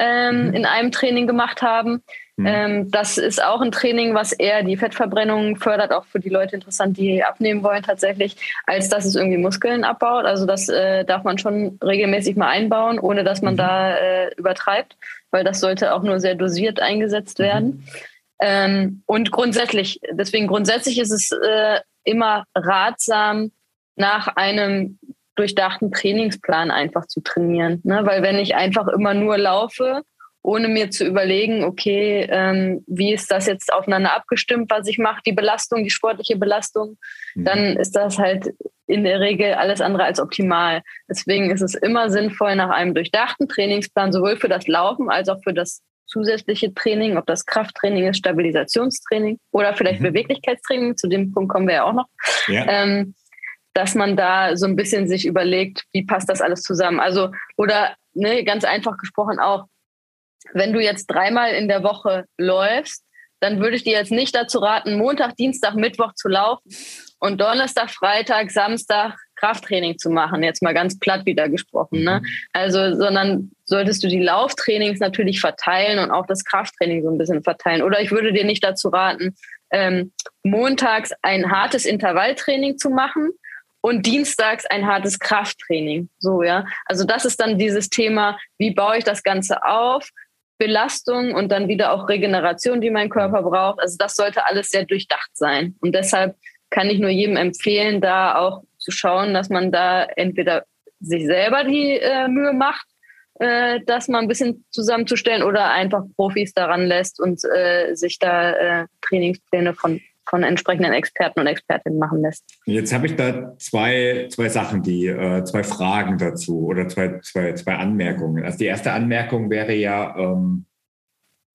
ähm, mhm. in einem Training gemacht haben. Mhm. Ähm, das ist auch ein Training, was eher die Fettverbrennung fördert, auch für die Leute interessant, die abnehmen wollen tatsächlich, als dass es irgendwie Muskeln abbaut. Also das äh, darf man schon regelmäßig mal einbauen, ohne dass man mhm. da äh, übertreibt, weil das sollte auch nur sehr dosiert eingesetzt mhm. werden. Ähm, und grundsätzlich, deswegen grundsätzlich ist es äh, immer ratsam, nach einem durchdachten Trainingsplan einfach zu trainieren. Ne? Weil wenn ich einfach immer nur laufe, ohne mir zu überlegen, okay, ähm, wie ist das jetzt aufeinander abgestimmt, was ich mache, die Belastung, die sportliche Belastung, mhm. dann ist das halt in der Regel alles andere als optimal. Deswegen ist es immer sinnvoll, nach einem durchdachten Trainingsplan sowohl für das Laufen als auch für das zusätzliche Training, ob das Krafttraining ist, Stabilisationstraining oder vielleicht mhm. Beweglichkeitstraining, zu dem Punkt kommen wir ja auch noch, ja. Ähm, dass man da so ein bisschen sich überlegt, wie passt das alles zusammen. Also, oder ne, ganz einfach gesprochen auch, wenn du jetzt dreimal in der Woche läufst, dann würde ich dir jetzt nicht dazu raten, Montag, Dienstag, Mittwoch zu laufen und Donnerstag, Freitag, Samstag Krafttraining zu machen. Jetzt mal ganz platt wieder gesprochen. Ne? Mhm. Also, sondern solltest du die Lauftrainings natürlich verteilen und auch das Krafttraining so ein bisschen verteilen. Oder ich würde dir nicht dazu raten, ähm, montags ein hartes Intervalltraining zu machen und dienstags ein hartes Krafttraining. So, ja. Also das ist dann dieses Thema, wie baue ich das Ganze auf? Belastung und dann wieder auch Regeneration, die mein Körper braucht. Also das sollte alles sehr durchdacht sein. Und deshalb kann ich nur jedem empfehlen, da auch zu schauen, dass man da entweder sich selber die äh, Mühe macht, äh, das mal ein bisschen zusammenzustellen oder einfach Profis daran lässt und äh, sich da äh, Trainingspläne von von entsprechenden Experten und Expertinnen machen lässt. Jetzt habe ich da zwei, zwei Sachen, die äh, zwei Fragen dazu oder zwei, zwei, zwei Anmerkungen. Also die erste Anmerkung wäre ja, ähm,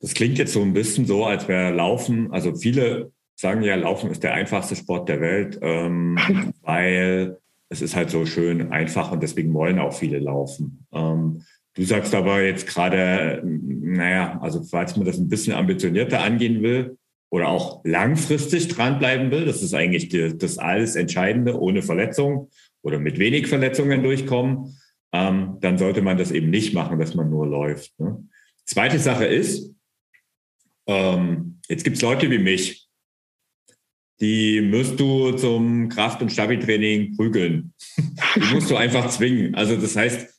das klingt jetzt so ein bisschen so, als wäre Laufen, also viele sagen ja, Laufen ist der einfachste Sport der Welt, ähm, weil es ist halt so schön einfach und deswegen wollen auch viele laufen. Ähm, du sagst aber jetzt gerade, naja, also falls man das ein bisschen ambitionierter angehen will oder auch langfristig dranbleiben will, das ist eigentlich die, das alles Entscheidende, ohne Verletzung oder mit wenig Verletzungen durchkommen, ähm, dann sollte man das eben nicht machen, dass man nur läuft. Ne? Zweite Sache ist, ähm, jetzt gibt es Leute wie mich, die musst du zum Kraft- und Stabi-Training prügeln. Die musst du einfach zwingen. Also das heißt,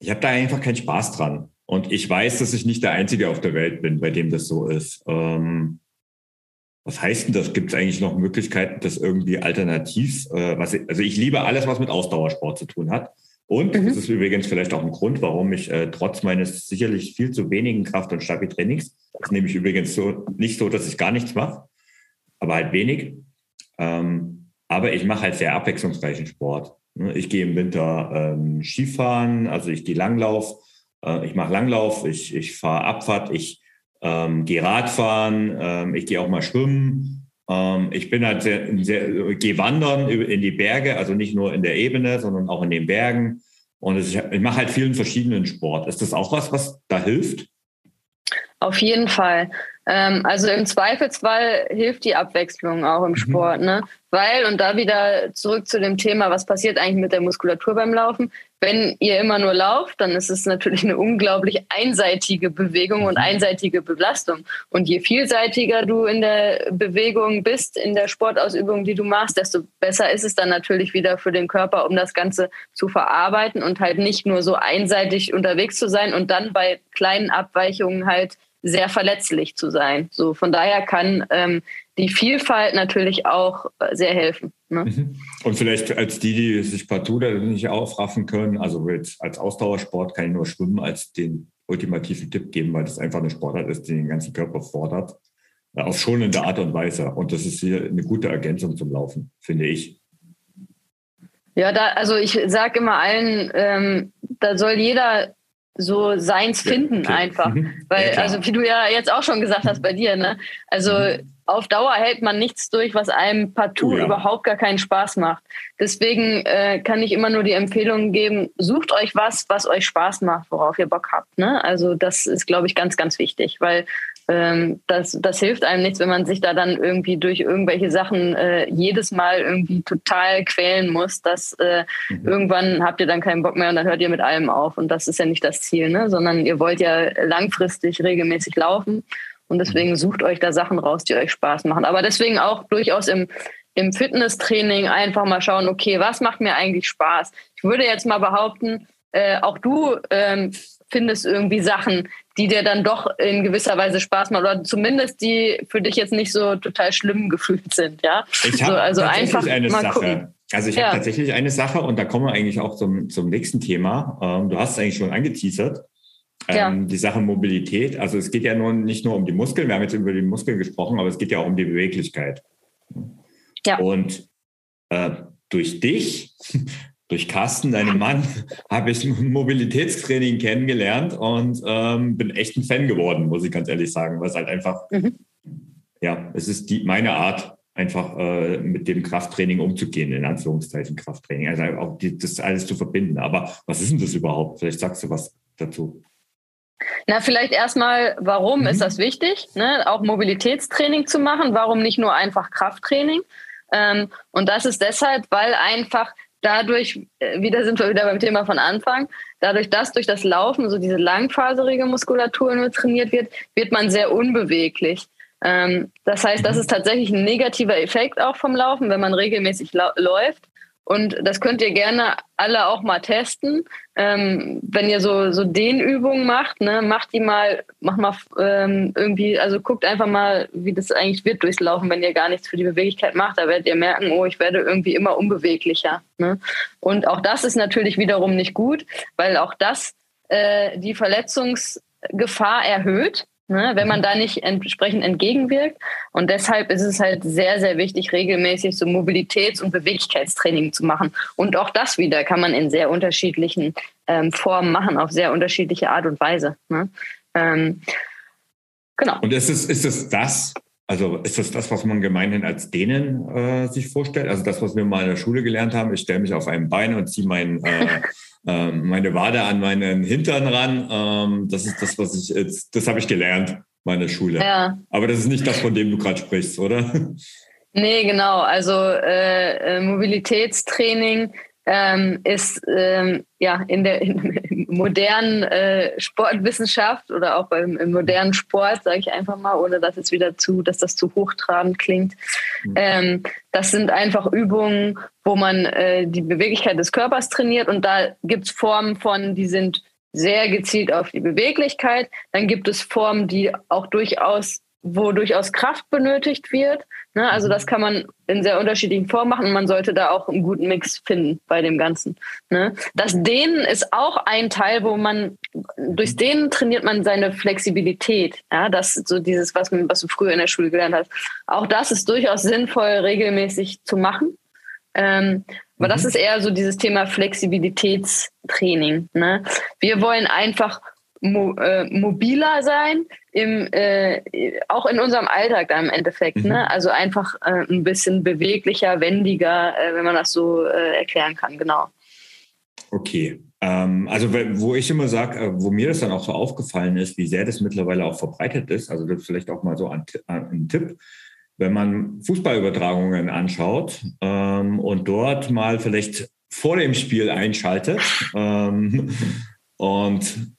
ich habe da einfach keinen Spaß dran. Und ich weiß, dass ich nicht der Einzige auf der Welt bin, bei dem das so ist. Ähm, was heißt denn das? Gibt es eigentlich noch Möglichkeiten, das irgendwie alternativ? Äh, was, also ich liebe alles, was mit Ausdauersport zu tun hat. Und mhm. das ist übrigens vielleicht auch ein Grund, warum ich äh, trotz meines sicherlich viel zu wenigen Kraft- und Stabi-Trainings, das nehme ich übrigens so nicht so, dass ich gar nichts mache, aber halt wenig. Ähm, aber ich mache halt sehr abwechslungsreichen Sport. Ne, ich gehe im Winter ähm, Skifahren, also ich gehe Langlauf, äh, ich mache Langlauf, ich, ich fahre Abfahrt, ich ähm, gehe Radfahren, ähm, ich gehe auch mal schwimmen. Ähm, ich bin halt sehr, sehr, gehe wandern in die Berge, also nicht nur in der Ebene, sondern auch in den Bergen. Und ich, ich mache halt vielen verschiedenen Sport. Ist das auch was, was da hilft? Auf jeden Fall. Ähm, also im Zweifelsfall hilft die Abwechslung auch im mhm. Sport, ne? Weil, und da wieder zurück zu dem Thema, was passiert eigentlich mit der Muskulatur beim Laufen? Wenn ihr immer nur lauft, dann ist es natürlich eine unglaublich einseitige Bewegung und mhm. einseitige Belastung. Und je vielseitiger du in der Bewegung bist, in der Sportausübung, die du machst, desto besser ist es dann natürlich wieder für den Körper, um das Ganze zu verarbeiten und halt nicht nur so einseitig unterwegs zu sein und dann bei kleinen Abweichungen halt sehr verletzlich zu sein. So von daher kann ähm, die Vielfalt natürlich auch äh, sehr helfen. Ne? Mhm. Und vielleicht als die, die sich partout da nicht aufraffen können, also als Ausdauersport kann ich nur Schwimmen als den ultimativen Tipp geben, weil das einfach eine Sportart ist, die den ganzen Körper fordert, auf schonende Art und Weise. Und das ist hier eine gute Ergänzung zum Laufen, finde ich. Ja, da, also ich sage immer allen, ähm, da soll jeder so seins finden okay. einfach. Mhm. Weil, ja, also wie du ja jetzt auch schon gesagt hast bei dir, ne? Also mhm. Auf Dauer hält man nichts durch, was einem partout oh, ja. überhaupt gar keinen Spaß macht. Deswegen äh, kann ich immer nur die Empfehlung geben, sucht euch was, was euch Spaß macht, worauf ihr Bock habt. Ne? Also das ist, glaube ich, ganz, ganz wichtig, weil ähm, das, das hilft einem nichts, wenn man sich da dann irgendwie durch irgendwelche Sachen äh, jedes Mal irgendwie total quälen muss. Dass äh, mhm. irgendwann habt ihr dann keinen Bock mehr und dann hört ihr mit allem auf. Und das ist ja nicht das Ziel, ne? sondern ihr wollt ja langfristig regelmäßig laufen. Und deswegen mhm. sucht euch da Sachen raus, die euch Spaß machen. Aber deswegen auch durchaus im, im Fitnesstraining einfach mal schauen, okay, was macht mir eigentlich Spaß? Ich würde jetzt mal behaupten, äh, auch du ähm, findest irgendwie Sachen, die dir dann doch in gewisser Weise Spaß machen oder zumindest die für dich jetzt nicht so total schlimm gefühlt sind, ja. Ich habe so, also tatsächlich eine Sache. Gucken. Also ich ja. habe tatsächlich eine Sache und da kommen wir eigentlich auch zum, zum nächsten Thema. Ähm, du hast es eigentlich schon angeteasert. Ähm, ja. Die Sache Mobilität. Also es geht ja nur nicht nur um die Muskeln. Wir haben jetzt über die Muskeln gesprochen, aber es geht ja auch um die Beweglichkeit. Ja. Und äh, durch dich durch Carsten, deinen Mann, habe ich Mobilitätstraining kennengelernt und ähm, bin echt ein Fan geworden, muss ich ganz ehrlich sagen, weil es halt einfach, mhm. ja, es ist die, meine Art, einfach äh, mit dem Krafttraining umzugehen, in Anführungszeichen Krafttraining, also auch die, das alles zu verbinden. Aber was ist denn das überhaupt? Vielleicht sagst du was dazu. Na, vielleicht erstmal, warum mhm. ist das wichtig, ne? auch Mobilitätstraining zu machen? Warum nicht nur einfach Krafttraining? Ähm, und das ist deshalb, weil einfach dadurch, äh, wieder sind wir wieder beim Thema von Anfang, dadurch, dass durch das Laufen so diese langfaserige Muskulatur nur trainiert wird, wird man sehr unbeweglich. Ähm, das heißt, das mhm. ist tatsächlich ein negativer Effekt auch vom Laufen, wenn man regelmäßig läuft. Und das könnt ihr gerne alle auch mal testen. Ähm, wenn ihr so, so Dehnübungen macht, ne, macht die mal, macht mal ähm, irgendwie, also guckt einfach mal, wie das eigentlich wird durchs Laufen, wenn ihr gar nichts für die Beweglichkeit macht. Da werdet ihr merken, oh, ich werde irgendwie immer unbeweglicher. Ne? Und auch das ist natürlich wiederum nicht gut, weil auch das äh, die Verletzungsgefahr erhöht ne, wenn man da nicht entsprechend entgegenwirkt. Und deshalb ist es halt sehr, sehr wichtig, regelmäßig so Mobilitäts- und Beweglichkeitstraining zu machen. Und auch das wieder kann man in sehr unterschiedlichen ähm, Formen machen, auf sehr unterschiedliche Art und Weise. Ne? Ähm, genau. Und ist es, ist es das, Also ist das das, was man gemeinhin als Dehnen äh, sich vorstellt? Also das, was wir mal in der Schule gelernt haben, ich stelle mich auf ein Bein und ziehe mein, äh, äh, meine Wade an meinen Hintern ran. Ähm, das ist das, was ich jetzt, das habe ich gelernt, meine Schule. Ja. Aber das ist nicht das, von dem du gerade sprichst, oder? Nee, genau. Also äh, äh Mobilitätstraining ähm, ist ähm, ja in der in, modernen äh, Sportwissenschaft oder auch beim im modernen Sport, sage ich einfach mal, ohne dass es wieder zu, dass das zu hochtrabend klingt. Mhm. Ähm, das sind einfach Übungen, wo man äh, die Beweglichkeit des Körpers trainiert und da gibt es Formen von, die sind sehr gezielt auf die Beweglichkeit. Dann gibt es Formen, die auch durchaus wo durchaus Kraft benötigt wird. Ne? Also das kann man in sehr unterschiedlichen Formen machen und man sollte da auch einen guten Mix finden bei dem Ganzen. Ne? Das Dehnen ist auch ein Teil, wo man durchs Dehnen trainiert man seine Flexibilität. Ja, das ist so dieses, was, was du früher in der Schule gelernt hast. Auch das ist durchaus sinnvoll, regelmäßig zu machen. Ähm, aber mhm. das ist eher so dieses Thema Flexibilitätstraining. Ne? Wir wollen einfach mo äh, mobiler sein, im, äh, auch in unserem Alltag da im Endeffekt. Ne? Mhm. Ne? Also einfach äh, ein bisschen beweglicher, wendiger, äh, wenn man das so äh, erklären kann, genau. Okay. Ähm, also wo ich immer sage, äh, wo mir das dann auch so aufgefallen ist, wie sehr das mittlerweile auch verbreitet ist, also das ist vielleicht auch mal so ein, ein Tipp, wenn man Fußballübertragungen anschaut ähm, und dort mal vielleicht vor dem Spiel einschaltet ähm, und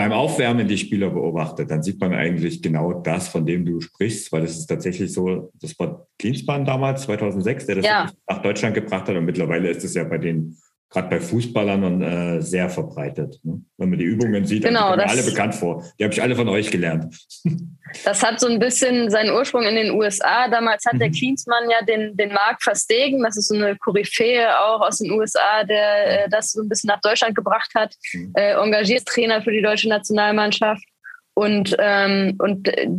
beim Aufwärmen die Spieler beobachtet, dann sieht man eigentlich genau das, von dem du sprichst, weil das ist tatsächlich so, das war Klinsmann damals, 2006, der das ja. nach Deutschland gebracht hat und mittlerweile ist es ja bei den gerade bei Fußballern und, äh, sehr verbreitet. Ne? Wenn man die Übungen sieht, genau, dann kommen alle bekannt vor. Die habe ich alle von euch gelernt. Das hat so ein bisschen seinen Ursprung in den USA. Damals hat mhm. der Klinsmann ja den, den Mark Verstegen, das ist so eine Koryphäe auch aus den USA, der äh, das so ein bisschen nach Deutschland gebracht hat, mhm. äh, engagiert Trainer für die deutsche Nationalmannschaft. Und, ähm, und äh,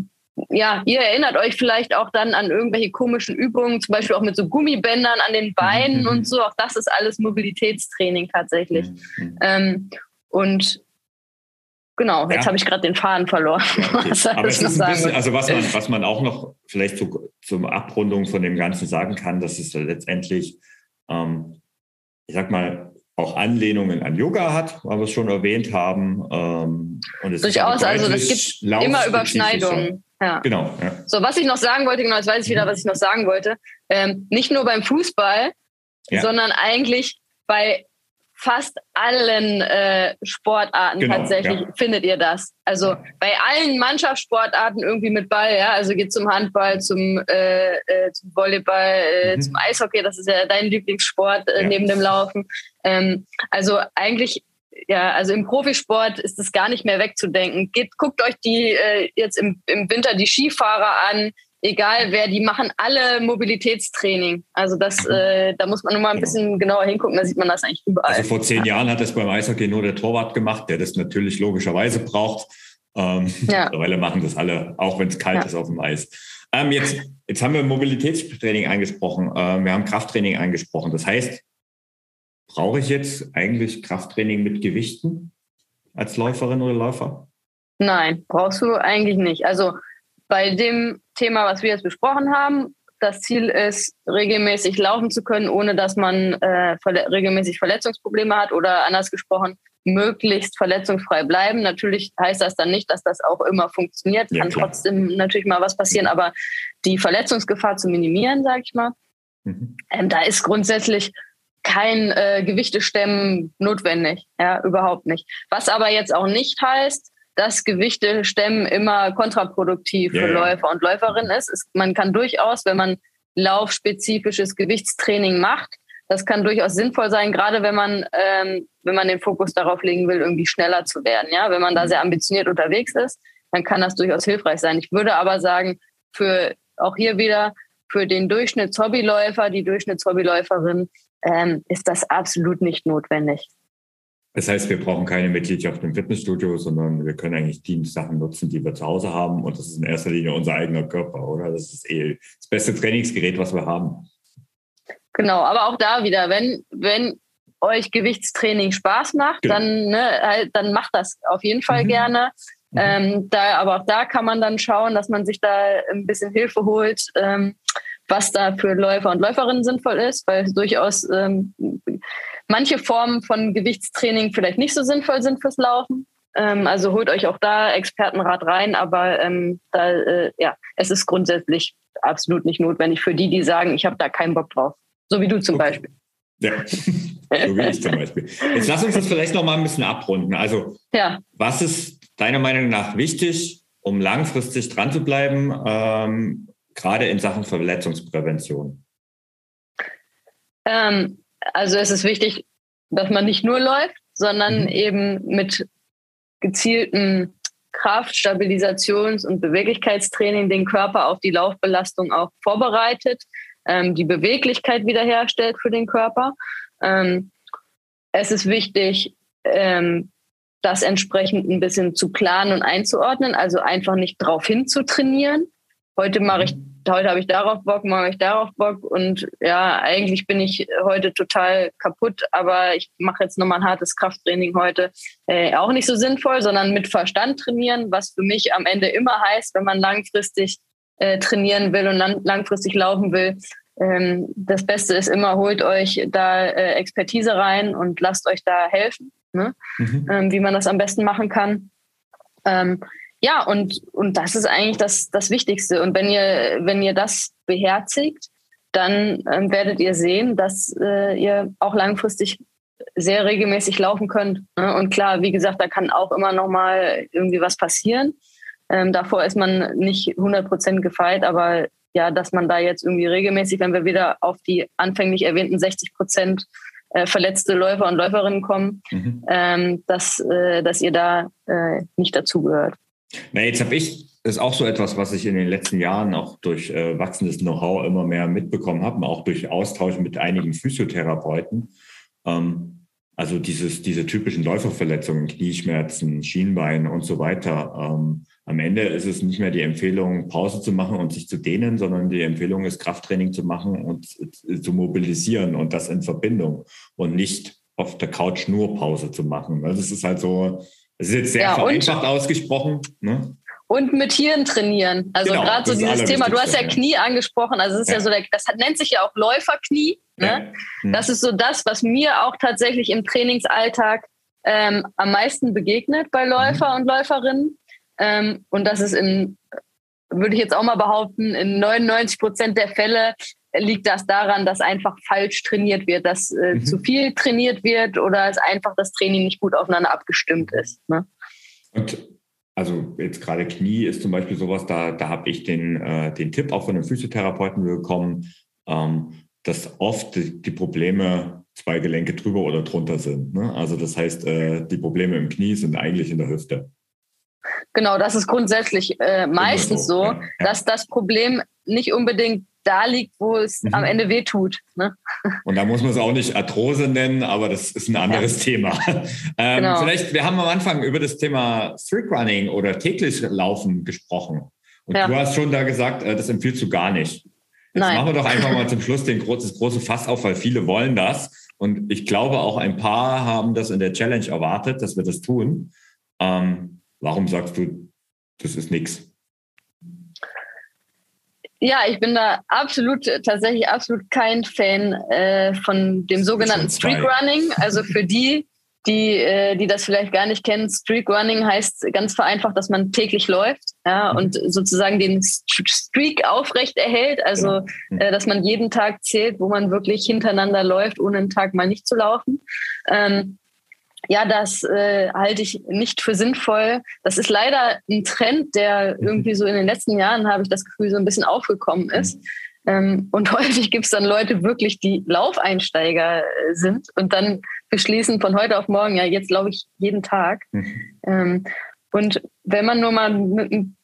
ja, ihr erinnert euch vielleicht auch dann an irgendwelche komischen Übungen, zum Beispiel auch mit so Gummibändern an den Beinen mhm. und so. Auch das ist alles Mobilitätstraining tatsächlich. Mhm. Ähm, und genau, jetzt ja. habe ich gerade den Faden verloren. Ja, okay. was Aber es ist ein bisschen, also was man, was man auch noch vielleicht zu, zum Abrundung von dem Ganzen sagen kann, dass es letztendlich, ähm, ich sag mal, auch Anlehnungen an Yoga hat, weil wir es schon erwähnt haben. Ähm, und es Durchaus, also es gibt immer Überschneidungen. Ja. Genau. Ja. So, was ich noch sagen wollte, genau, jetzt weiß ich wieder, was ich noch sagen wollte. Ähm, nicht nur beim Fußball, ja. sondern eigentlich bei fast allen äh, Sportarten genau, tatsächlich ja. findet ihr das. Also bei allen Mannschaftssportarten irgendwie mit Ball, ja, also geht zum Handball, zum, äh, äh, zum Volleyball, äh, mhm. zum Eishockey, das ist ja dein Lieblingssport äh, neben dem Laufen. Ähm, also eigentlich ja, also im Profisport ist es gar nicht mehr wegzudenken. Geht, guckt euch die äh, jetzt im, im Winter die Skifahrer an, egal wer, die machen alle Mobilitätstraining. Also das, mhm. äh, da muss man nur mal ein bisschen genauer hingucken, da sieht man das eigentlich überall. Also vor zehn Jahren hat das beim Eishockey nur der Torwart gemacht, der das natürlich logischerweise braucht. Ähm, ja. Mittlerweile machen das alle, auch wenn es kalt ja. ist auf dem Eis. Ähm, jetzt, jetzt haben wir Mobilitätstraining angesprochen, ähm, wir haben Krafttraining angesprochen. Das heißt, Brauche ich jetzt eigentlich Krafttraining mit Gewichten als Läuferin oder Läufer? Nein, brauchst du eigentlich nicht. Also bei dem Thema, was wir jetzt besprochen haben, das Ziel ist, regelmäßig laufen zu können, ohne dass man äh, verle regelmäßig Verletzungsprobleme hat oder anders gesprochen, möglichst verletzungsfrei bleiben. Natürlich heißt das dann nicht, dass das auch immer funktioniert. Ja, Kann klar. trotzdem natürlich mal was passieren, aber die Verletzungsgefahr zu minimieren, sage ich mal, mhm. ähm, da ist grundsätzlich kein äh, Gewichtestemmen notwendig. Ja, überhaupt nicht. Was aber jetzt auch nicht heißt, dass Gewichtestemmen immer kontraproduktiv für ja, Läufer und Läuferinnen ist. ist. Man kann durchaus, wenn man laufspezifisches Gewichtstraining macht, das kann durchaus sinnvoll sein, gerade wenn man, ähm, wenn man den Fokus darauf legen will, irgendwie schneller zu werden. Ja, wenn man da sehr ambitioniert unterwegs ist, dann kann das durchaus hilfreich sein. Ich würde aber sagen, für auch hier wieder für den Durchschnittshobbyläufer, die Durchschnittshobbyläuferin ähm, ist das absolut nicht notwendig. Das heißt, wir brauchen keine Mitgliedschaft im Fitnessstudio, sondern wir können eigentlich die Sachen nutzen, die wir zu Hause haben. Und das ist in erster Linie unser eigener Körper, oder? Das ist eh das beste Trainingsgerät, was wir haben. Genau, aber auch da wieder, wenn, wenn euch Gewichtstraining Spaß macht, genau. dann, ne, halt, dann macht das auf jeden Fall mhm. gerne. Mhm. Ähm, da, aber auch da kann man dann schauen, dass man sich da ein bisschen Hilfe holt, ähm, was da für Läufer und Läuferinnen sinnvoll ist, weil durchaus ähm, manche Formen von Gewichtstraining vielleicht nicht so sinnvoll sind fürs Laufen. Ähm, also holt euch auch da Expertenrat rein, aber ähm, da, äh, ja, es ist grundsätzlich absolut nicht notwendig für die, die sagen, ich habe da keinen Bock drauf. So wie du zum okay. Beispiel. Ja, so wie ich zum Beispiel. Jetzt lass uns das vielleicht noch mal ein bisschen abrunden. Also, ja. was ist deiner Meinung nach wichtig, um langfristig dran zu bleiben, ähm, gerade in Sachen Verletzungsprävention? Ähm, also es ist wichtig, dass man nicht nur läuft, sondern mhm. eben mit gezielten Kraft-, Stabilisations- und Beweglichkeitstraining den Körper auf die Laufbelastung auch vorbereitet, ähm, die Beweglichkeit wiederherstellt für den Körper. Ähm, es ist wichtig, ähm, das entsprechend ein bisschen zu planen und einzuordnen, also einfach nicht drauf hin zu trainieren. Heute mache ich heute habe ich darauf Bock, morgen habe ich darauf Bock und ja, eigentlich bin ich heute total kaputt, aber ich mache jetzt nochmal ein hartes Krafttraining heute. Äh, auch nicht so sinnvoll, sondern mit Verstand trainieren, was für mich am Ende immer heißt, wenn man langfristig äh, trainieren will und lang langfristig laufen will. Ähm, das Beste ist immer, holt euch da äh, Expertise rein und lasst euch da helfen, ne? mhm. ähm, wie man das am besten machen kann. Ähm, ja, und, und das ist eigentlich das, das Wichtigste. Und wenn ihr, wenn ihr das beherzigt, dann ähm, werdet ihr sehen, dass äh, ihr auch langfristig sehr regelmäßig laufen könnt. Ne? Und klar, wie gesagt, da kann auch immer noch mal irgendwie was passieren. Ähm, davor ist man nicht 100 Prozent gefeit, aber ja, dass man da jetzt irgendwie regelmäßig, wenn wir wieder auf die anfänglich erwähnten 60 Prozent äh, verletzte Läufer und Läuferinnen kommen, mhm. ähm, dass, äh, dass ihr da äh, nicht dazugehört. Na, jetzt habe ich, das ist auch so etwas, was ich in den letzten Jahren auch durch äh, wachsendes Know-how immer mehr mitbekommen habe, auch durch Austausch mit einigen Physiotherapeuten. Ähm, also dieses, diese typischen Läuferverletzungen, Knieschmerzen, Schienbein und so weiter. Ähm, am Ende ist es nicht mehr die Empfehlung, Pause zu machen und sich zu dehnen, sondern die Empfehlung ist, Krafttraining zu machen und zu mobilisieren und das in Verbindung und nicht auf der Couch nur Pause zu machen. Also es ist halt so, es ist jetzt sehr ja, vereinfacht ausgesprochen. Ne? Und mit Hirn trainieren. Also genau, gerade so dieses Thema, du hast ja Knie angesprochen, also es ist ja, ja so, der, das nennt sich ja auch Läuferknie. Ne? Ja. Hm. Das ist so das, was mir auch tatsächlich im Trainingsalltag ähm, am meisten begegnet bei Läufer mhm. und Läuferinnen. Ähm, und das ist in, würde ich jetzt auch mal behaupten, in 99 Prozent der Fälle liegt das daran, dass einfach falsch trainiert wird, dass äh, mhm. zu viel trainiert wird oder es einfach das Training nicht gut aufeinander abgestimmt ist. Ne? Und also jetzt gerade Knie ist zum Beispiel sowas, da, da habe ich den, äh, den Tipp auch von einem Physiotherapeuten bekommen, ähm, dass oft die, die, Probleme zwei Gelenke drüber oder drunter sind. Ne? Also das heißt, äh, die Probleme im Knie sind eigentlich in der Hüfte. Genau, das ist grundsätzlich äh, meistens so, ja, ja. dass das Problem nicht unbedingt da liegt, wo es mhm. am Ende weh tut. Ne? Und da muss man es auch nicht Arthrose nennen, aber das ist ein anderes ja. Thema. ähm, genau. Vielleicht, wir haben am Anfang über das Thema Street Running oder täglich Laufen gesprochen. Und ja. du hast schon da gesagt, äh, das empfiehlst du gar nicht. Jetzt Nein. machen wir doch einfach mal zum Schluss den, das große Fass auf, weil viele wollen das. Und ich glaube, auch ein paar haben das in der Challenge erwartet, dass wir das tun. Ähm, warum sagst du, das ist nichts? Ja, ich bin da absolut, tatsächlich absolut kein Fan äh, von dem sogenannten Streak Running. Also für die, die, äh, die das vielleicht gar nicht kennen, Streak Running heißt ganz vereinfacht, dass man täglich läuft ja, mhm. und sozusagen den Streak aufrecht erhält. Also, genau. äh, dass man jeden Tag zählt, wo man wirklich hintereinander läuft, ohne einen Tag mal nicht zu laufen. Ähm, ja, das äh, halte ich nicht für sinnvoll. Das ist leider ein Trend, der mhm. irgendwie so in den letzten Jahren, habe ich das Gefühl, so ein bisschen aufgekommen ist. Ähm, und häufig gibt es dann Leute wirklich, die Laufeinsteiger äh, sind und dann beschließen von heute auf morgen, ja, jetzt laufe ich jeden Tag. Mhm. Ähm, und wenn man nur mal mit ein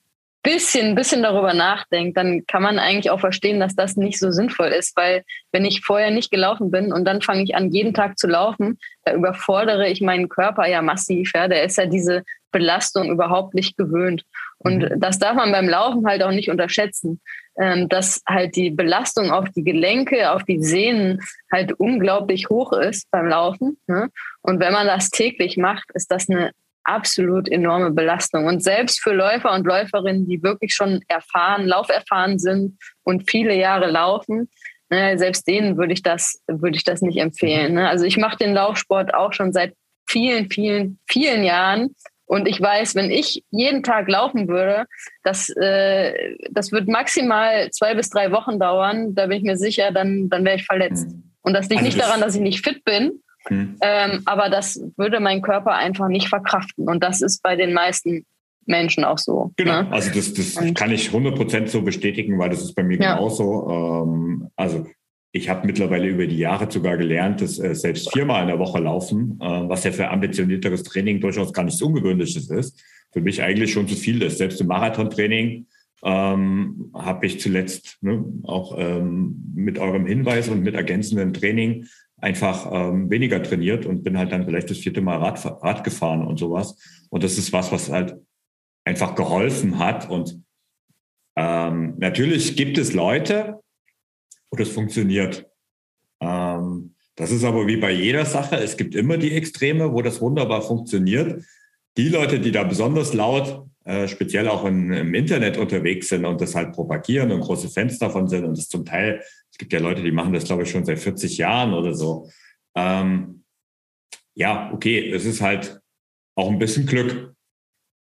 bisschen, bisschen darüber nachdenkt, dann kann man eigentlich auch verstehen, dass das nicht so sinnvoll ist, weil wenn ich vorher nicht gelaufen bin und dann fange ich an, jeden Tag zu laufen, da überfordere ich meinen Körper ja massiv. Ja, der ist ja diese Belastung überhaupt nicht gewöhnt. Und mhm. das darf man beim Laufen halt auch nicht unterschätzen, ähm, dass halt die Belastung auf die Gelenke, auf die Sehnen halt unglaublich hoch ist beim Laufen. Ne? Und wenn man das täglich macht, ist das eine absolut enorme Belastung. Und selbst für Läufer und Läuferinnen, die wirklich schon erfahren, lauferfahren sind und viele Jahre laufen, ne, selbst denen würde ich das, würde ich das nicht empfehlen. Ne? Also ich mache den Laufsport auch schon seit vielen, vielen, vielen Jahren. Und ich weiß, wenn ich jeden Tag laufen würde, das, äh, das wird maximal zwei bis drei Wochen dauern. Da bin ich mir sicher, dann, dann wäre ich verletzt. Mhm. Und das liegt also nicht daran, dass ich nicht fit bin, mhm. ähm, aber das würde mein Körper einfach nicht verkraften. Und das ist bei den meisten Menschen auch so. Genau, ne? also das, das kann ich 100% so bestätigen, weil das ist bei mir ja. genauso. Ähm, also ich habe mittlerweile über die Jahre sogar gelernt, dass äh, selbst viermal in der Woche laufen, äh, was ja für ambitionierteres Training durchaus gar nichts Ungewöhnliches ist, für mich eigentlich schon zu viel ist. Selbst im Marathontraining ähm, habe ich zuletzt ne, auch ähm, mit eurem Hinweis und mit ergänzendem Training einfach ähm, weniger trainiert und bin halt dann vielleicht das vierte Mal Rad, Rad gefahren und sowas. Und das ist was, was halt einfach geholfen hat. Und ähm, natürlich gibt es Leute, wo das funktioniert. Ähm, das ist aber wie bei jeder Sache. Es gibt immer die Extreme, wo das wunderbar funktioniert. Die Leute, die da besonders laut, äh, speziell auch in, im Internet unterwegs sind und das halt propagieren und große Fans davon sind und das zum Teil, es gibt ja Leute, die machen das, glaube ich, schon seit 40 Jahren oder so. Ähm, ja, okay, es ist halt auch ein bisschen Glück.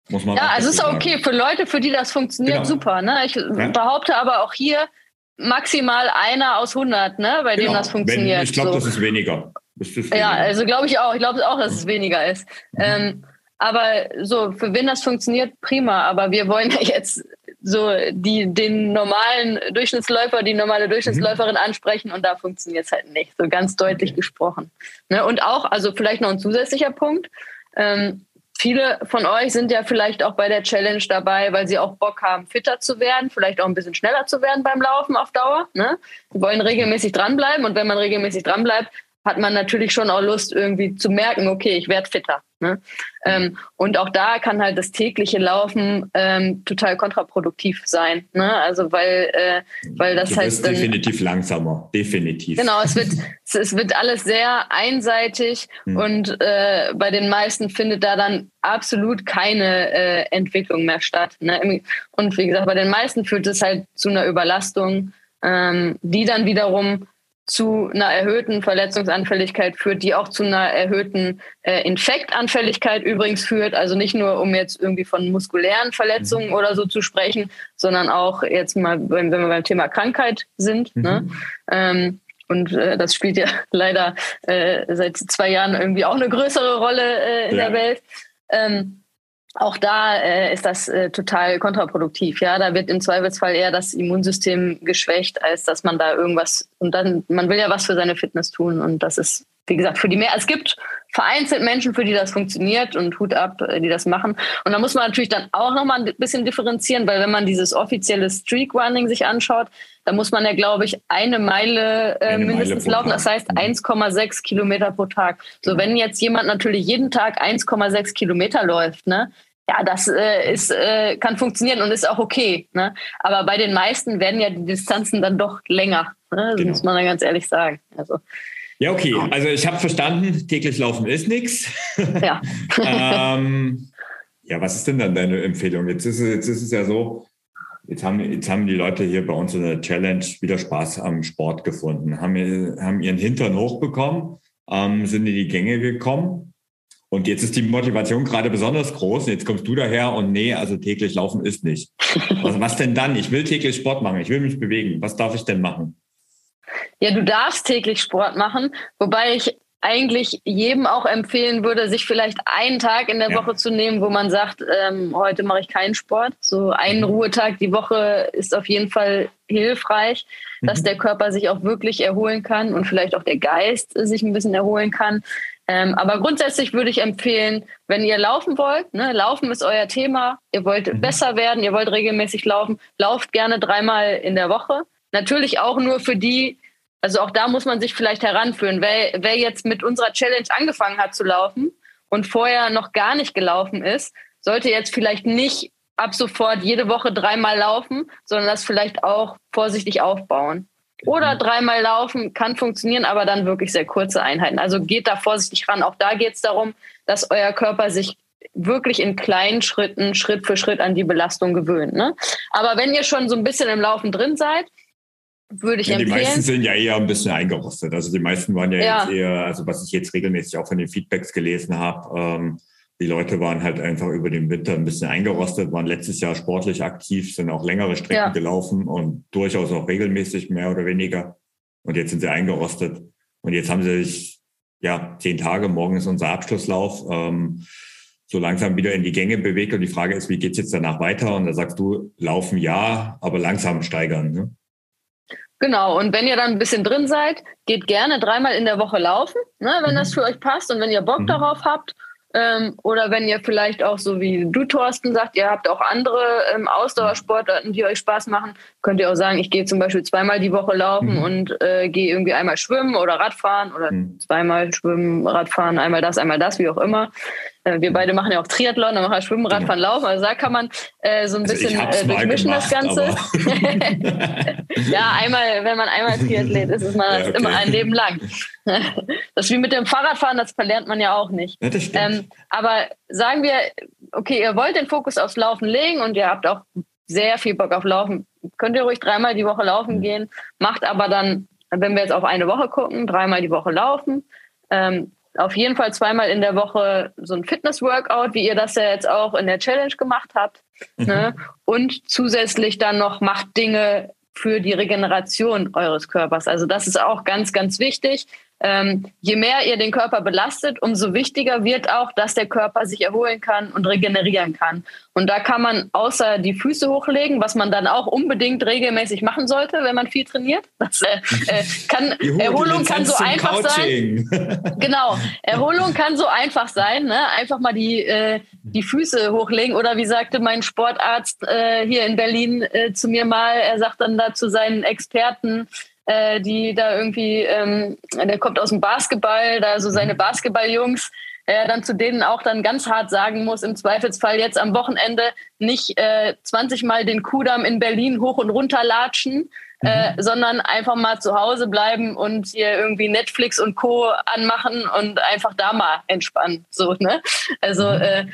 Muss man ja, also es ist okay für Leute, für die das funktioniert, genau. super. Ne? Ich ja. behaupte aber auch hier, maximal einer aus 100, ne, bei genau. dem das funktioniert. Wenn, ich glaube, so. das ist weniger. Das ist. Ja, also glaube ich auch. Ich glaube auch, dass es weniger ist. Mhm. Ähm, aber so, für wen das funktioniert, prima. Aber wir wollen ja jetzt so die, den normalen Durchschnittsläufer, die normale Durchschnittsläuferin mhm. ansprechen und da funktioniert es halt nicht, so ganz deutlich okay. gesprochen. Ne? Und auch, also vielleicht noch ein zusätzlicher Punkt, ähm, Viele von euch sind ja vielleicht auch bei der Challenge dabei, weil sie auch Bock haben, fitter zu werden, vielleicht auch ein bisschen schneller zu werden beim Laufen auf Dauer. Ne? Sie wollen regelmäßig dranbleiben und wenn man regelmäßig dranbleibt, hat man natürlich schon auch Lust, irgendwie zu merken, okay, ich werde fitter. Ne? Ähm, und auch da kann halt das tägliche Laufen ähm, total kontraproduktiv sein. Ne? Also weil, äh, weil das du halt. Dann, definitiv langsamer, definitiv. Genau, es wird, es wird alles sehr einseitig hm. und äh, bei den meisten findet da dann absolut keine äh, Entwicklung mehr statt. Ne? Und wie gesagt, bei den meisten führt es halt zu einer Überlastung, ähm, die dann wiederum zu einer erhöhten Verletzungsanfälligkeit führt, die auch zu einer erhöhten äh, Infektanfälligkeit übrigens führt. Also nicht nur, um jetzt irgendwie von muskulären Verletzungen mhm. oder so zu sprechen, sondern auch jetzt mal, wenn, wir beim Thema Krankheit sind. Ne? Mhm. Ne? Ähm, und äh, das spielt ja leider äh, seit zwei Jahren irgendwie auch eine größere Rolle äh, in ja. der Welt. Ähm, auch da äh, ist das äh, total kontraproduktiv. Ja, da wird im Zweifelsfall eher das Immunsystem geschwächt, als dass man da irgendwas und dann man will ja was für seine Fitness tun und das ist wie gesagt für die mehr. Es gibt vereinzelt Menschen, für die das funktioniert und Hut ab, äh, die das machen. Und da muss man natürlich dann auch noch mal ein bisschen differenzieren, weil wenn man dieses offizielle Streak Running sich anschaut, da muss man ja, glaube ich, eine Meile äh, eine mindestens Meile laufen. Das heißt 1,6 mhm. Kilometer pro Tag. So, genau. wenn jetzt jemand natürlich jeden Tag 1,6 Kilometer läuft, ne, ja, das äh, ist, äh, kann funktionieren und ist auch okay. Ne? Aber bei den meisten werden ja die Distanzen dann doch länger. Ne? Das genau. muss man dann ganz ehrlich sagen. Also, ja, okay. Also ich habe verstanden, täglich laufen ist nichts. Ja. ähm, ja, was ist denn dann deine Empfehlung? Jetzt ist, jetzt ist es ja so, jetzt haben, jetzt haben die Leute hier bei uns in der Challenge wieder Spaß am Sport gefunden, haben, haben ihren Hintern hochbekommen, ähm, sind in die Gänge gekommen und jetzt ist die Motivation gerade besonders groß. Jetzt kommst du daher und nee, also täglich laufen ist nicht. Was, was denn dann? Ich will täglich Sport machen, ich will mich bewegen. Was darf ich denn machen? Ja, du darfst täglich Sport machen, wobei ich eigentlich jedem auch empfehlen würde, sich vielleicht einen Tag in der ja. Woche zu nehmen, wo man sagt, ähm, heute mache ich keinen Sport. So einen mhm. Ruhetag die Woche ist auf jeden Fall hilfreich, mhm. dass der Körper sich auch wirklich erholen kann und vielleicht auch der Geist sich ein bisschen erholen kann. Ähm, aber grundsätzlich würde ich empfehlen, wenn ihr laufen wollt, ne, Laufen ist euer Thema, ihr wollt mhm. besser werden, ihr wollt regelmäßig laufen, lauft gerne dreimal in der Woche. Natürlich auch nur für die, also auch da muss man sich vielleicht heranführen. Wer, wer jetzt mit unserer Challenge angefangen hat zu laufen und vorher noch gar nicht gelaufen ist, sollte jetzt vielleicht nicht ab sofort jede Woche dreimal laufen, sondern das vielleicht auch vorsichtig aufbauen. Oder mhm. dreimal laufen kann funktionieren, aber dann wirklich sehr kurze Einheiten. Also geht da vorsichtig ran. Auch da geht es darum, dass euer Körper sich wirklich in kleinen Schritten, Schritt für Schritt an die Belastung gewöhnt. Ne? Aber wenn ihr schon so ein bisschen im Laufen drin seid, würde ich ja, empfehlen. Die meisten sind ja eher ein bisschen eingerostet. Also die meisten waren ja, ja. jetzt eher, also was ich jetzt regelmäßig auch von den Feedbacks gelesen habe, ähm, die Leute waren halt einfach über den Winter ein bisschen eingerostet, waren letztes Jahr sportlich aktiv, sind auch längere Strecken ja. gelaufen und durchaus auch regelmäßig mehr oder weniger. Und jetzt sind sie eingerostet. Und jetzt haben sie sich, ja, zehn Tage, morgen ist unser Abschlusslauf, ähm, so langsam wieder in die Gänge bewegt. Und die Frage ist, wie geht's jetzt danach weiter? Und da sagst du, laufen ja, aber langsam steigern. Ne? Genau, und wenn ihr dann ein bisschen drin seid, geht gerne dreimal in der Woche laufen, ne, wenn mhm. das für euch passt und wenn ihr Bock mhm. darauf habt. Ähm, oder wenn ihr vielleicht auch so wie du, Thorsten, sagt, ihr habt auch andere ähm, Ausdauersportarten, die euch Spaß machen, könnt ihr auch sagen, ich gehe zum Beispiel zweimal die Woche laufen mhm. und äh, gehe irgendwie einmal schwimmen oder Radfahren oder mhm. zweimal schwimmen, Radfahren, einmal das, einmal das, wie auch immer. Äh, wir beide machen ja auch Triathlon, dann machen wir Schwimmen, Radfahren, ja. Laufen. Also da kann man äh, so ein also bisschen äh, durchmischen gemacht, das Ganze. ja, einmal, wenn man einmal Triathlet ist, ist man ja, okay. immer ein Leben lang. das ist wie mit dem Fahrradfahren, das verlernt man ja auch nicht. Ja, ähm, aber sagen wir, okay, ihr wollt den Fokus aufs Laufen legen und ihr habt auch sehr viel Bock auf Laufen, könnt ihr ruhig dreimal die Woche laufen mhm. gehen, macht aber dann, wenn wir jetzt auf eine Woche gucken, dreimal die Woche laufen. Ähm, auf jeden Fall zweimal in der Woche so ein Fitness-Workout, wie ihr das ja jetzt auch in der Challenge gemacht habt. Mhm. Ne? Und zusätzlich dann noch macht Dinge für die Regeneration eures Körpers. Also das ist auch ganz, ganz wichtig ähm, je mehr ihr den Körper belastet, umso wichtiger wird auch, dass der Körper sich erholen kann und regenerieren kann. Und da kann man außer die Füße hochlegen, was man dann auch unbedingt regelmäßig machen sollte, wenn man viel trainiert. Das, äh, äh kann, Erholung kann so einfach Couching. sein. genau, Erholung kann so einfach sein. Ne? Einfach mal die, äh, die Füße hochlegen. Oder wie sagte mein Sportarzt äh, hier in Berlin äh, zu mir mal, er sagt dann da zu seinen Experten, äh, die da irgendwie, ähm, der kommt aus dem Basketball, da so seine mhm. Basketballjungs, er dann zu denen auch dann ganz hart sagen muss, im Zweifelsfall jetzt am Wochenende nicht äh, 20 Mal den Kudamm in Berlin hoch und runter latschen, äh, mhm. sondern einfach mal zu Hause bleiben und hier irgendwie Netflix und Co. anmachen und einfach da mal entspannen. So, ne? Also mhm. äh,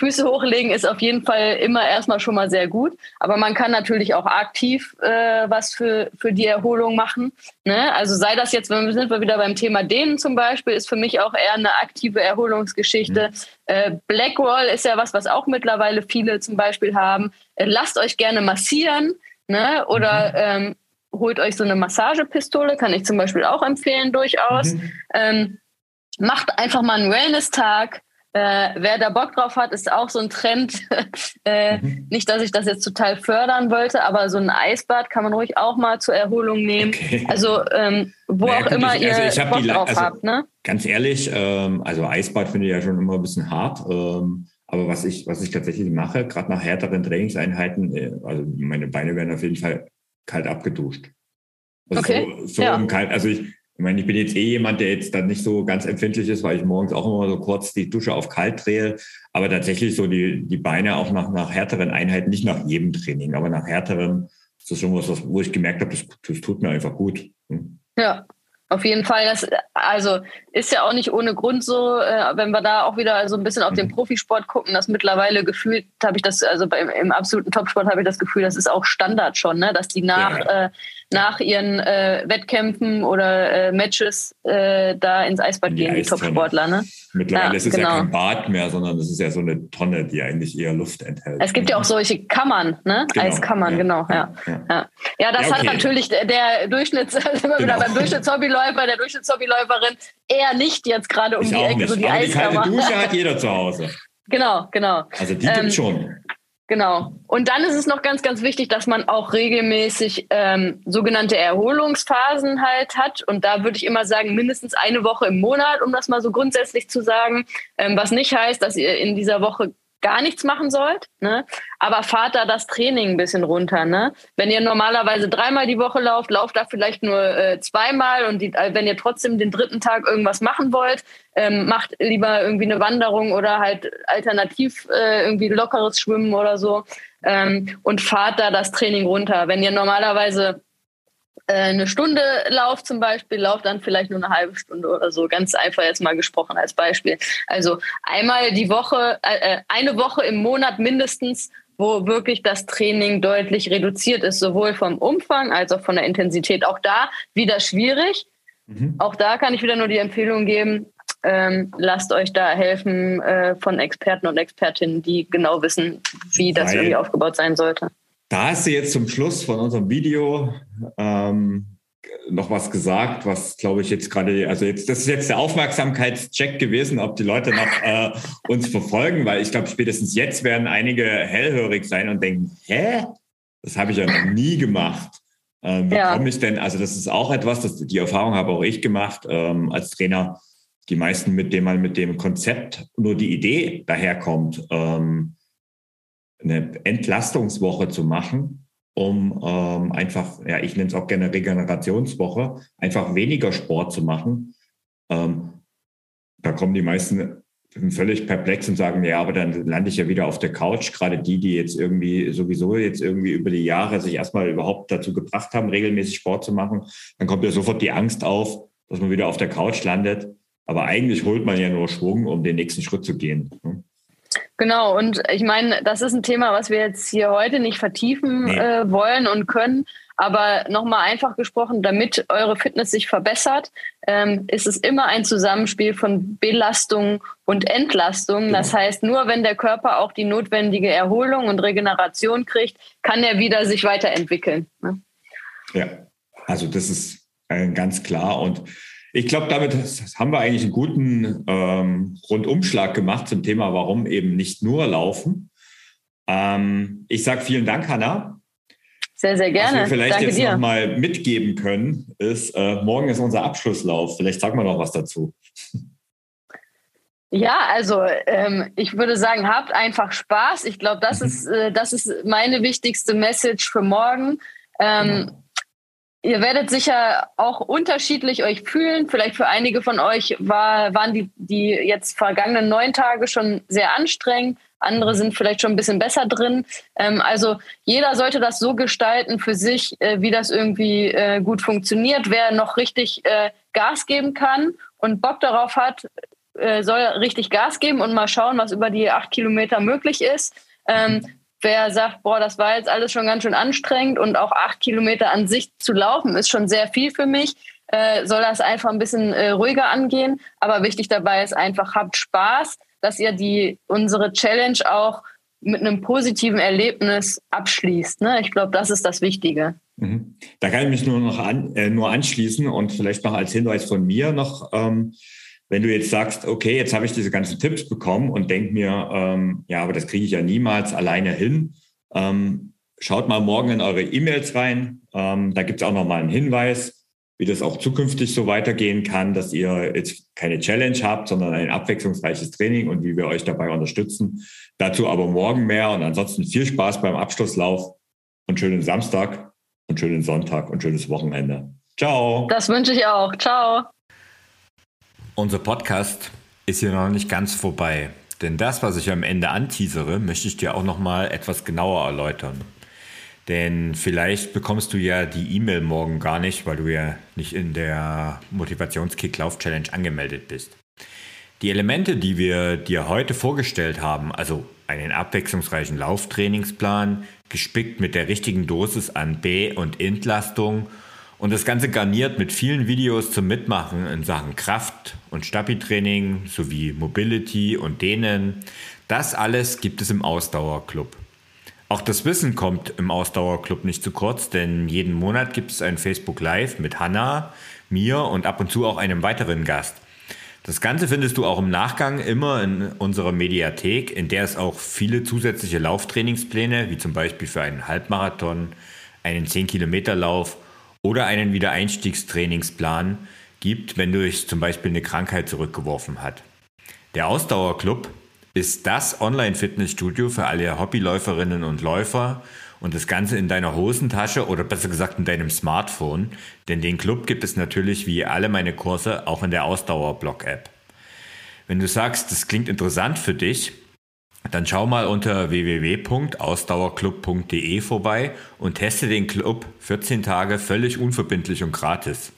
Füße hochlegen ist auf jeden Fall immer erstmal schon mal sehr gut. Aber man kann natürlich auch aktiv äh, was für, für die Erholung machen. Ne? Also sei das jetzt, wenn wir sind wir wieder beim Thema Dehnen zum Beispiel, ist für mich auch eher eine aktive Erholungsgeschichte. Mhm. Äh, Blackroll ist ja was, was auch mittlerweile viele zum Beispiel haben. Äh, lasst euch gerne massieren ne? oder mhm. ähm, holt euch so eine Massagepistole, kann ich zum Beispiel auch empfehlen durchaus. Mhm. Ähm, macht einfach mal einen Wellness-Tag äh, wer da Bock drauf hat, ist auch so ein Trend. äh, mhm. Nicht, dass ich das jetzt total fördern wollte, aber so ein Eisbad kann man ruhig auch mal zur Erholung nehmen. Okay. Also ähm, wo naja, auch immer ich, also ihr Bock die, drauf also, habt. Ne? Ganz ehrlich, ähm, also Eisbad finde ich ja schon immer ein bisschen hart. Ähm, aber was ich, was ich tatsächlich mache, gerade nach härteren Trainingseinheiten, äh, also meine Beine werden auf jeden Fall kalt abgeduscht. Also okay. So, so ja. kalt, also ich, ich meine, ich bin jetzt eh jemand, der jetzt dann nicht so ganz empfindlich ist, weil ich morgens auch immer so kurz die Dusche auf kalt drehe. Aber tatsächlich so die, die Beine auch nach, nach härteren Einheiten, nicht nach jedem Training, aber nach härteren, das ist schon was, wo ich gemerkt habe, das, das tut mir einfach gut. Hm. Ja, auf jeden Fall, das also ist ja auch nicht ohne Grund so, äh, wenn wir da auch wieder so ein bisschen auf den mhm. Profisport gucken, dass mittlerweile gefühlt habe ich das, also beim, im absoluten Topsport habe ich das Gefühl, das ist auch Standard schon, ne? dass die nach, ja. äh, nach ihren äh, Wettkämpfen oder äh, Matches äh, da ins Eisbad gehen, die Topsportler. Ne? Mittlerweile ja, ist es genau. ja kein Bad mehr, sondern es ist ja so eine Tonne, die eigentlich eher Luft enthält. Es gibt ja auch solche Kammern, ne? Genau. Eiskammern, ja, genau. Ja, ja. ja. das okay. hat natürlich der Durchschnitts, genau. wieder beim Durchschnittshobbyläufer, der Durchschnittshobbyläuferin eher nicht jetzt gerade um ich die Ecke, nicht. so die Aber Eiskammer. Die kalte Dusche hat jeder zu Hause. Genau, genau. Also die ähm, gibt schon. Genau. Und dann ist es noch ganz, ganz wichtig, dass man auch regelmäßig ähm, sogenannte Erholungsphasen halt hat. Und da würde ich immer sagen, mindestens eine Woche im Monat, um das mal so grundsätzlich zu sagen. Ähm, was nicht heißt, dass ihr in dieser Woche gar nichts machen sollt, ne? aber fahrt da das Training ein bisschen runter. Ne? Wenn ihr normalerweise dreimal die Woche lauft, lauft da vielleicht nur äh, zweimal und die, äh, wenn ihr trotzdem den dritten Tag irgendwas machen wollt, ähm, macht lieber irgendwie eine Wanderung oder halt alternativ äh, irgendwie lockeres Schwimmen oder so ähm, und fahrt da das Training runter. Wenn ihr normalerweise eine Stunde lauft zum Beispiel, lauft dann vielleicht nur eine halbe Stunde oder so. Ganz einfach jetzt mal gesprochen als Beispiel. Also einmal die Woche, äh, äh, eine Woche im Monat mindestens, wo wirklich das Training deutlich reduziert ist, sowohl vom Umfang als auch von der Intensität. Auch da wieder schwierig. Mhm. Auch da kann ich wieder nur die Empfehlung geben, ähm, lasst euch da helfen äh, von Experten und Expertinnen, die genau wissen, wie das Weil irgendwie aufgebaut sein sollte. Da hast du jetzt zum Schluss von unserem Video ähm, noch was gesagt, was glaube ich jetzt gerade, also jetzt, das ist jetzt der Aufmerksamkeitscheck gewesen, ob die Leute noch äh, uns verfolgen, weil ich glaube, spätestens jetzt werden einige hellhörig sein und denken, hä? Das habe ich ja noch nie gemacht. Ähm, wie ja. komme ich denn? Also, das ist auch etwas, das, die Erfahrung habe auch ich gemacht ähm, als Trainer. Die meisten, mit denen man mit dem Konzept nur die Idee daherkommt, ähm, eine Entlastungswoche zu machen, um ähm, einfach, ja, ich nenne es auch gerne Regenerationswoche, einfach weniger Sport zu machen. Ähm, da kommen die meisten völlig perplex und sagen, ja, aber dann lande ich ja wieder auf der Couch. Gerade die, die jetzt irgendwie sowieso jetzt irgendwie über die Jahre sich erstmal überhaupt dazu gebracht haben, regelmäßig Sport zu machen, dann kommt ja sofort die Angst auf, dass man wieder auf der Couch landet. Aber eigentlich holt man ja nur Schwung, um den nächsten Schritt zu gehen. Ne? Genau, und ich meine, das ist ein Thema, was wir jetzt hier heute nicht vertiefen nee. äh, wollen und können. Aber nochmal einfach gesprochen, damit eure Fitness sich verbessert, ähm, ist es immer ein Zusammenspiel von Belastung und Entlastung. Genau. Das heißt, nur wenn der Körper auch die notwendige Erholung und Regeneration kriegt, kann er wieder sich weiterentwickeln. Ne? Ja, also das ist äh, ganz klar. Und ich glaube, damit haben wir eigentlich einen guten ähm, Rundumschlag gemacht zum Thema, warum eben nicht nur laufen. Ähm, ich sage vielen Dank, Hanna. Sehr, sehr gerne. Was wir vielleicht Danke jetzt nochmal mitgeben können, ist, äh, morgen ist unser Abschlusslauf. Vielleicht sagen wir noch was dazu. Ja, also ähm, ich würde sagen, habt einfach Spaß. Ich glaube, das, mhm. ist, äh, das ist meine wichtigste Message für morgen. Ähm, genau. Ihr werdet sicher auch unterschiedlich euch fühlen. Vielleicht für einige von euch war, waren die, die jetzt vergangenen neun Tage schon sehr anstrengend. Andere sind vielleicht schon ein bisschen besser drin. Ähm, also jeder sollte das so gestalten für sich, äh, wie das irgendwie äh, gut funktioniert. Wer noch richtig äh, Gas geben kann und Bock darauf hat, äh, soll richtig Gas geben und mal schauen, was über die acht Kilometer möglich ist. Ähm, wer sagt, boah, das war jetzt alles schon ganz schön anstrengend und auch acht Kilometer an sich zu laufen ist schon sehr viel für mich, äh, soll das einfach ein bisschen äh, ruhiger angehen. Aber wichtig dabei ist einfach, habt Spaß, dass ihr die, unsere Challenge auch mit einem positiven Erlebnis abschließt. Ne? Ich glaube, das ist das Wichtige. Mhm. Da kann ich mich nur noch an, äh, nur anschließen und vielleicht noch als Hinweis von mir noch. Ähm, wenn du jetzt sagst, okay, jetzt habe ich diese ganzen Tipps bekommen und denk mir, ähm, ja, aber das kriege ich ja niemals alleine hin. Ähm, schaut mal morgen in eure E-Mails rein. Ähm, da gibt es auch nochmal einen Hinweis, wie das auch zukünftig so weitergehen kann, dass ihr jetzt keine Challenge habt, sondern ein abwechslungsreiches Training und wie wir euch dabei unterstützen. Dazu aber morgen mehr und ansonsten viel Spaß beim Abschlusslauf und schönen Samstag und schönen Sonntag und schönes Wochenende. Ciao. Das wünsche ich auch. Ciao. Unser Podcast ist hier noch nicht ganz vorbei, denn das, was ich am Ende anteasere, möchte ich dir auch noch mal etwas genauer erläutern. Denn vielleicht bekommst du ja die E-Mail morgen gar nicht, weil du ja nicht in der Motivationskick-Lauf-Challenge angemeldet bist. Die Elemente, die wir dir heute vorgestellt haben, also einen abwechslungsreichen Lauftrainingsplan, gespickt mit der richtigen Dosis an B- und Entlastung und das Ganze garniert mit vielen Videos zum Mitmachen in Sachen Kraft und Stabi-Training sowie Mobility und Dehnen. Das alles gibt es im Ausdauerclub. Auch das Wissen kommt im Ausdauerclub nicht zu kurz, denn jeden Monat gibt es ein Facebook Live mit Hanna, mir und ab und zu auch einem weiteren Gast. Das Ganze findest du auch im Nachgang immer in unserer Mediathek, in der es auch viele zusätzliche Lauftrainingspläne, wie zum Beispiel für einen Halbmarathon, einen 10-Kilometer-Lauf oder einen Wiedereinstiegstrainingsplan gibt, wenn durch zum Beispiel eine Krankheit zurückgeworfen hat. Der Ausdauerclub ist das Online-Fitnessstudio für alle Hobbyläuferinnen und Läufer und das Ganze in deiner Hosentasche oder besser gesagt in deinem Smartphone, denn den Club gibt es natürlich wie alle meine Kurse auch in der Ausdauer-Blog-App. Wenn du sagst, das klingt interessant für dich, dann schau mal unter www.ausdauerclub.de vorbei und teste den Club 14 Tage völlig unverbindlich und gratis.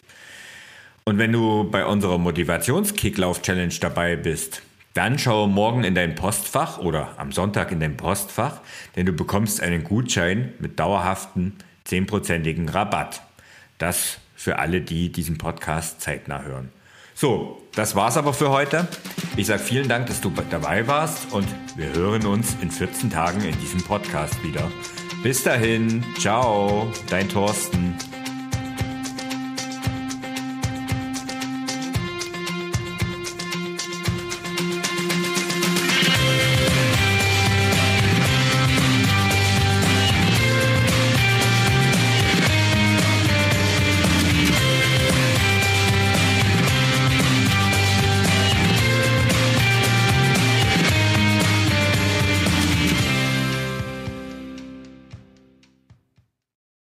Und wenn du bei unserer Motivationskicklauf-Challenge dabei bist, dann schau morgen in dein Postfach oder am Sonntag in dein Postfach, denn du bekommst einen Gutschein mit dauerhaften 10%igen Rabatt. Das für alle, die diesen Podcast zeitnah hören. So, das war's aber für heute. Ich sage vielen Dank, dass du dabei warst und wir hören uns in 14 Tagen in diesem Podcast wieder. Bis dahin, ciao, dein Thorsten.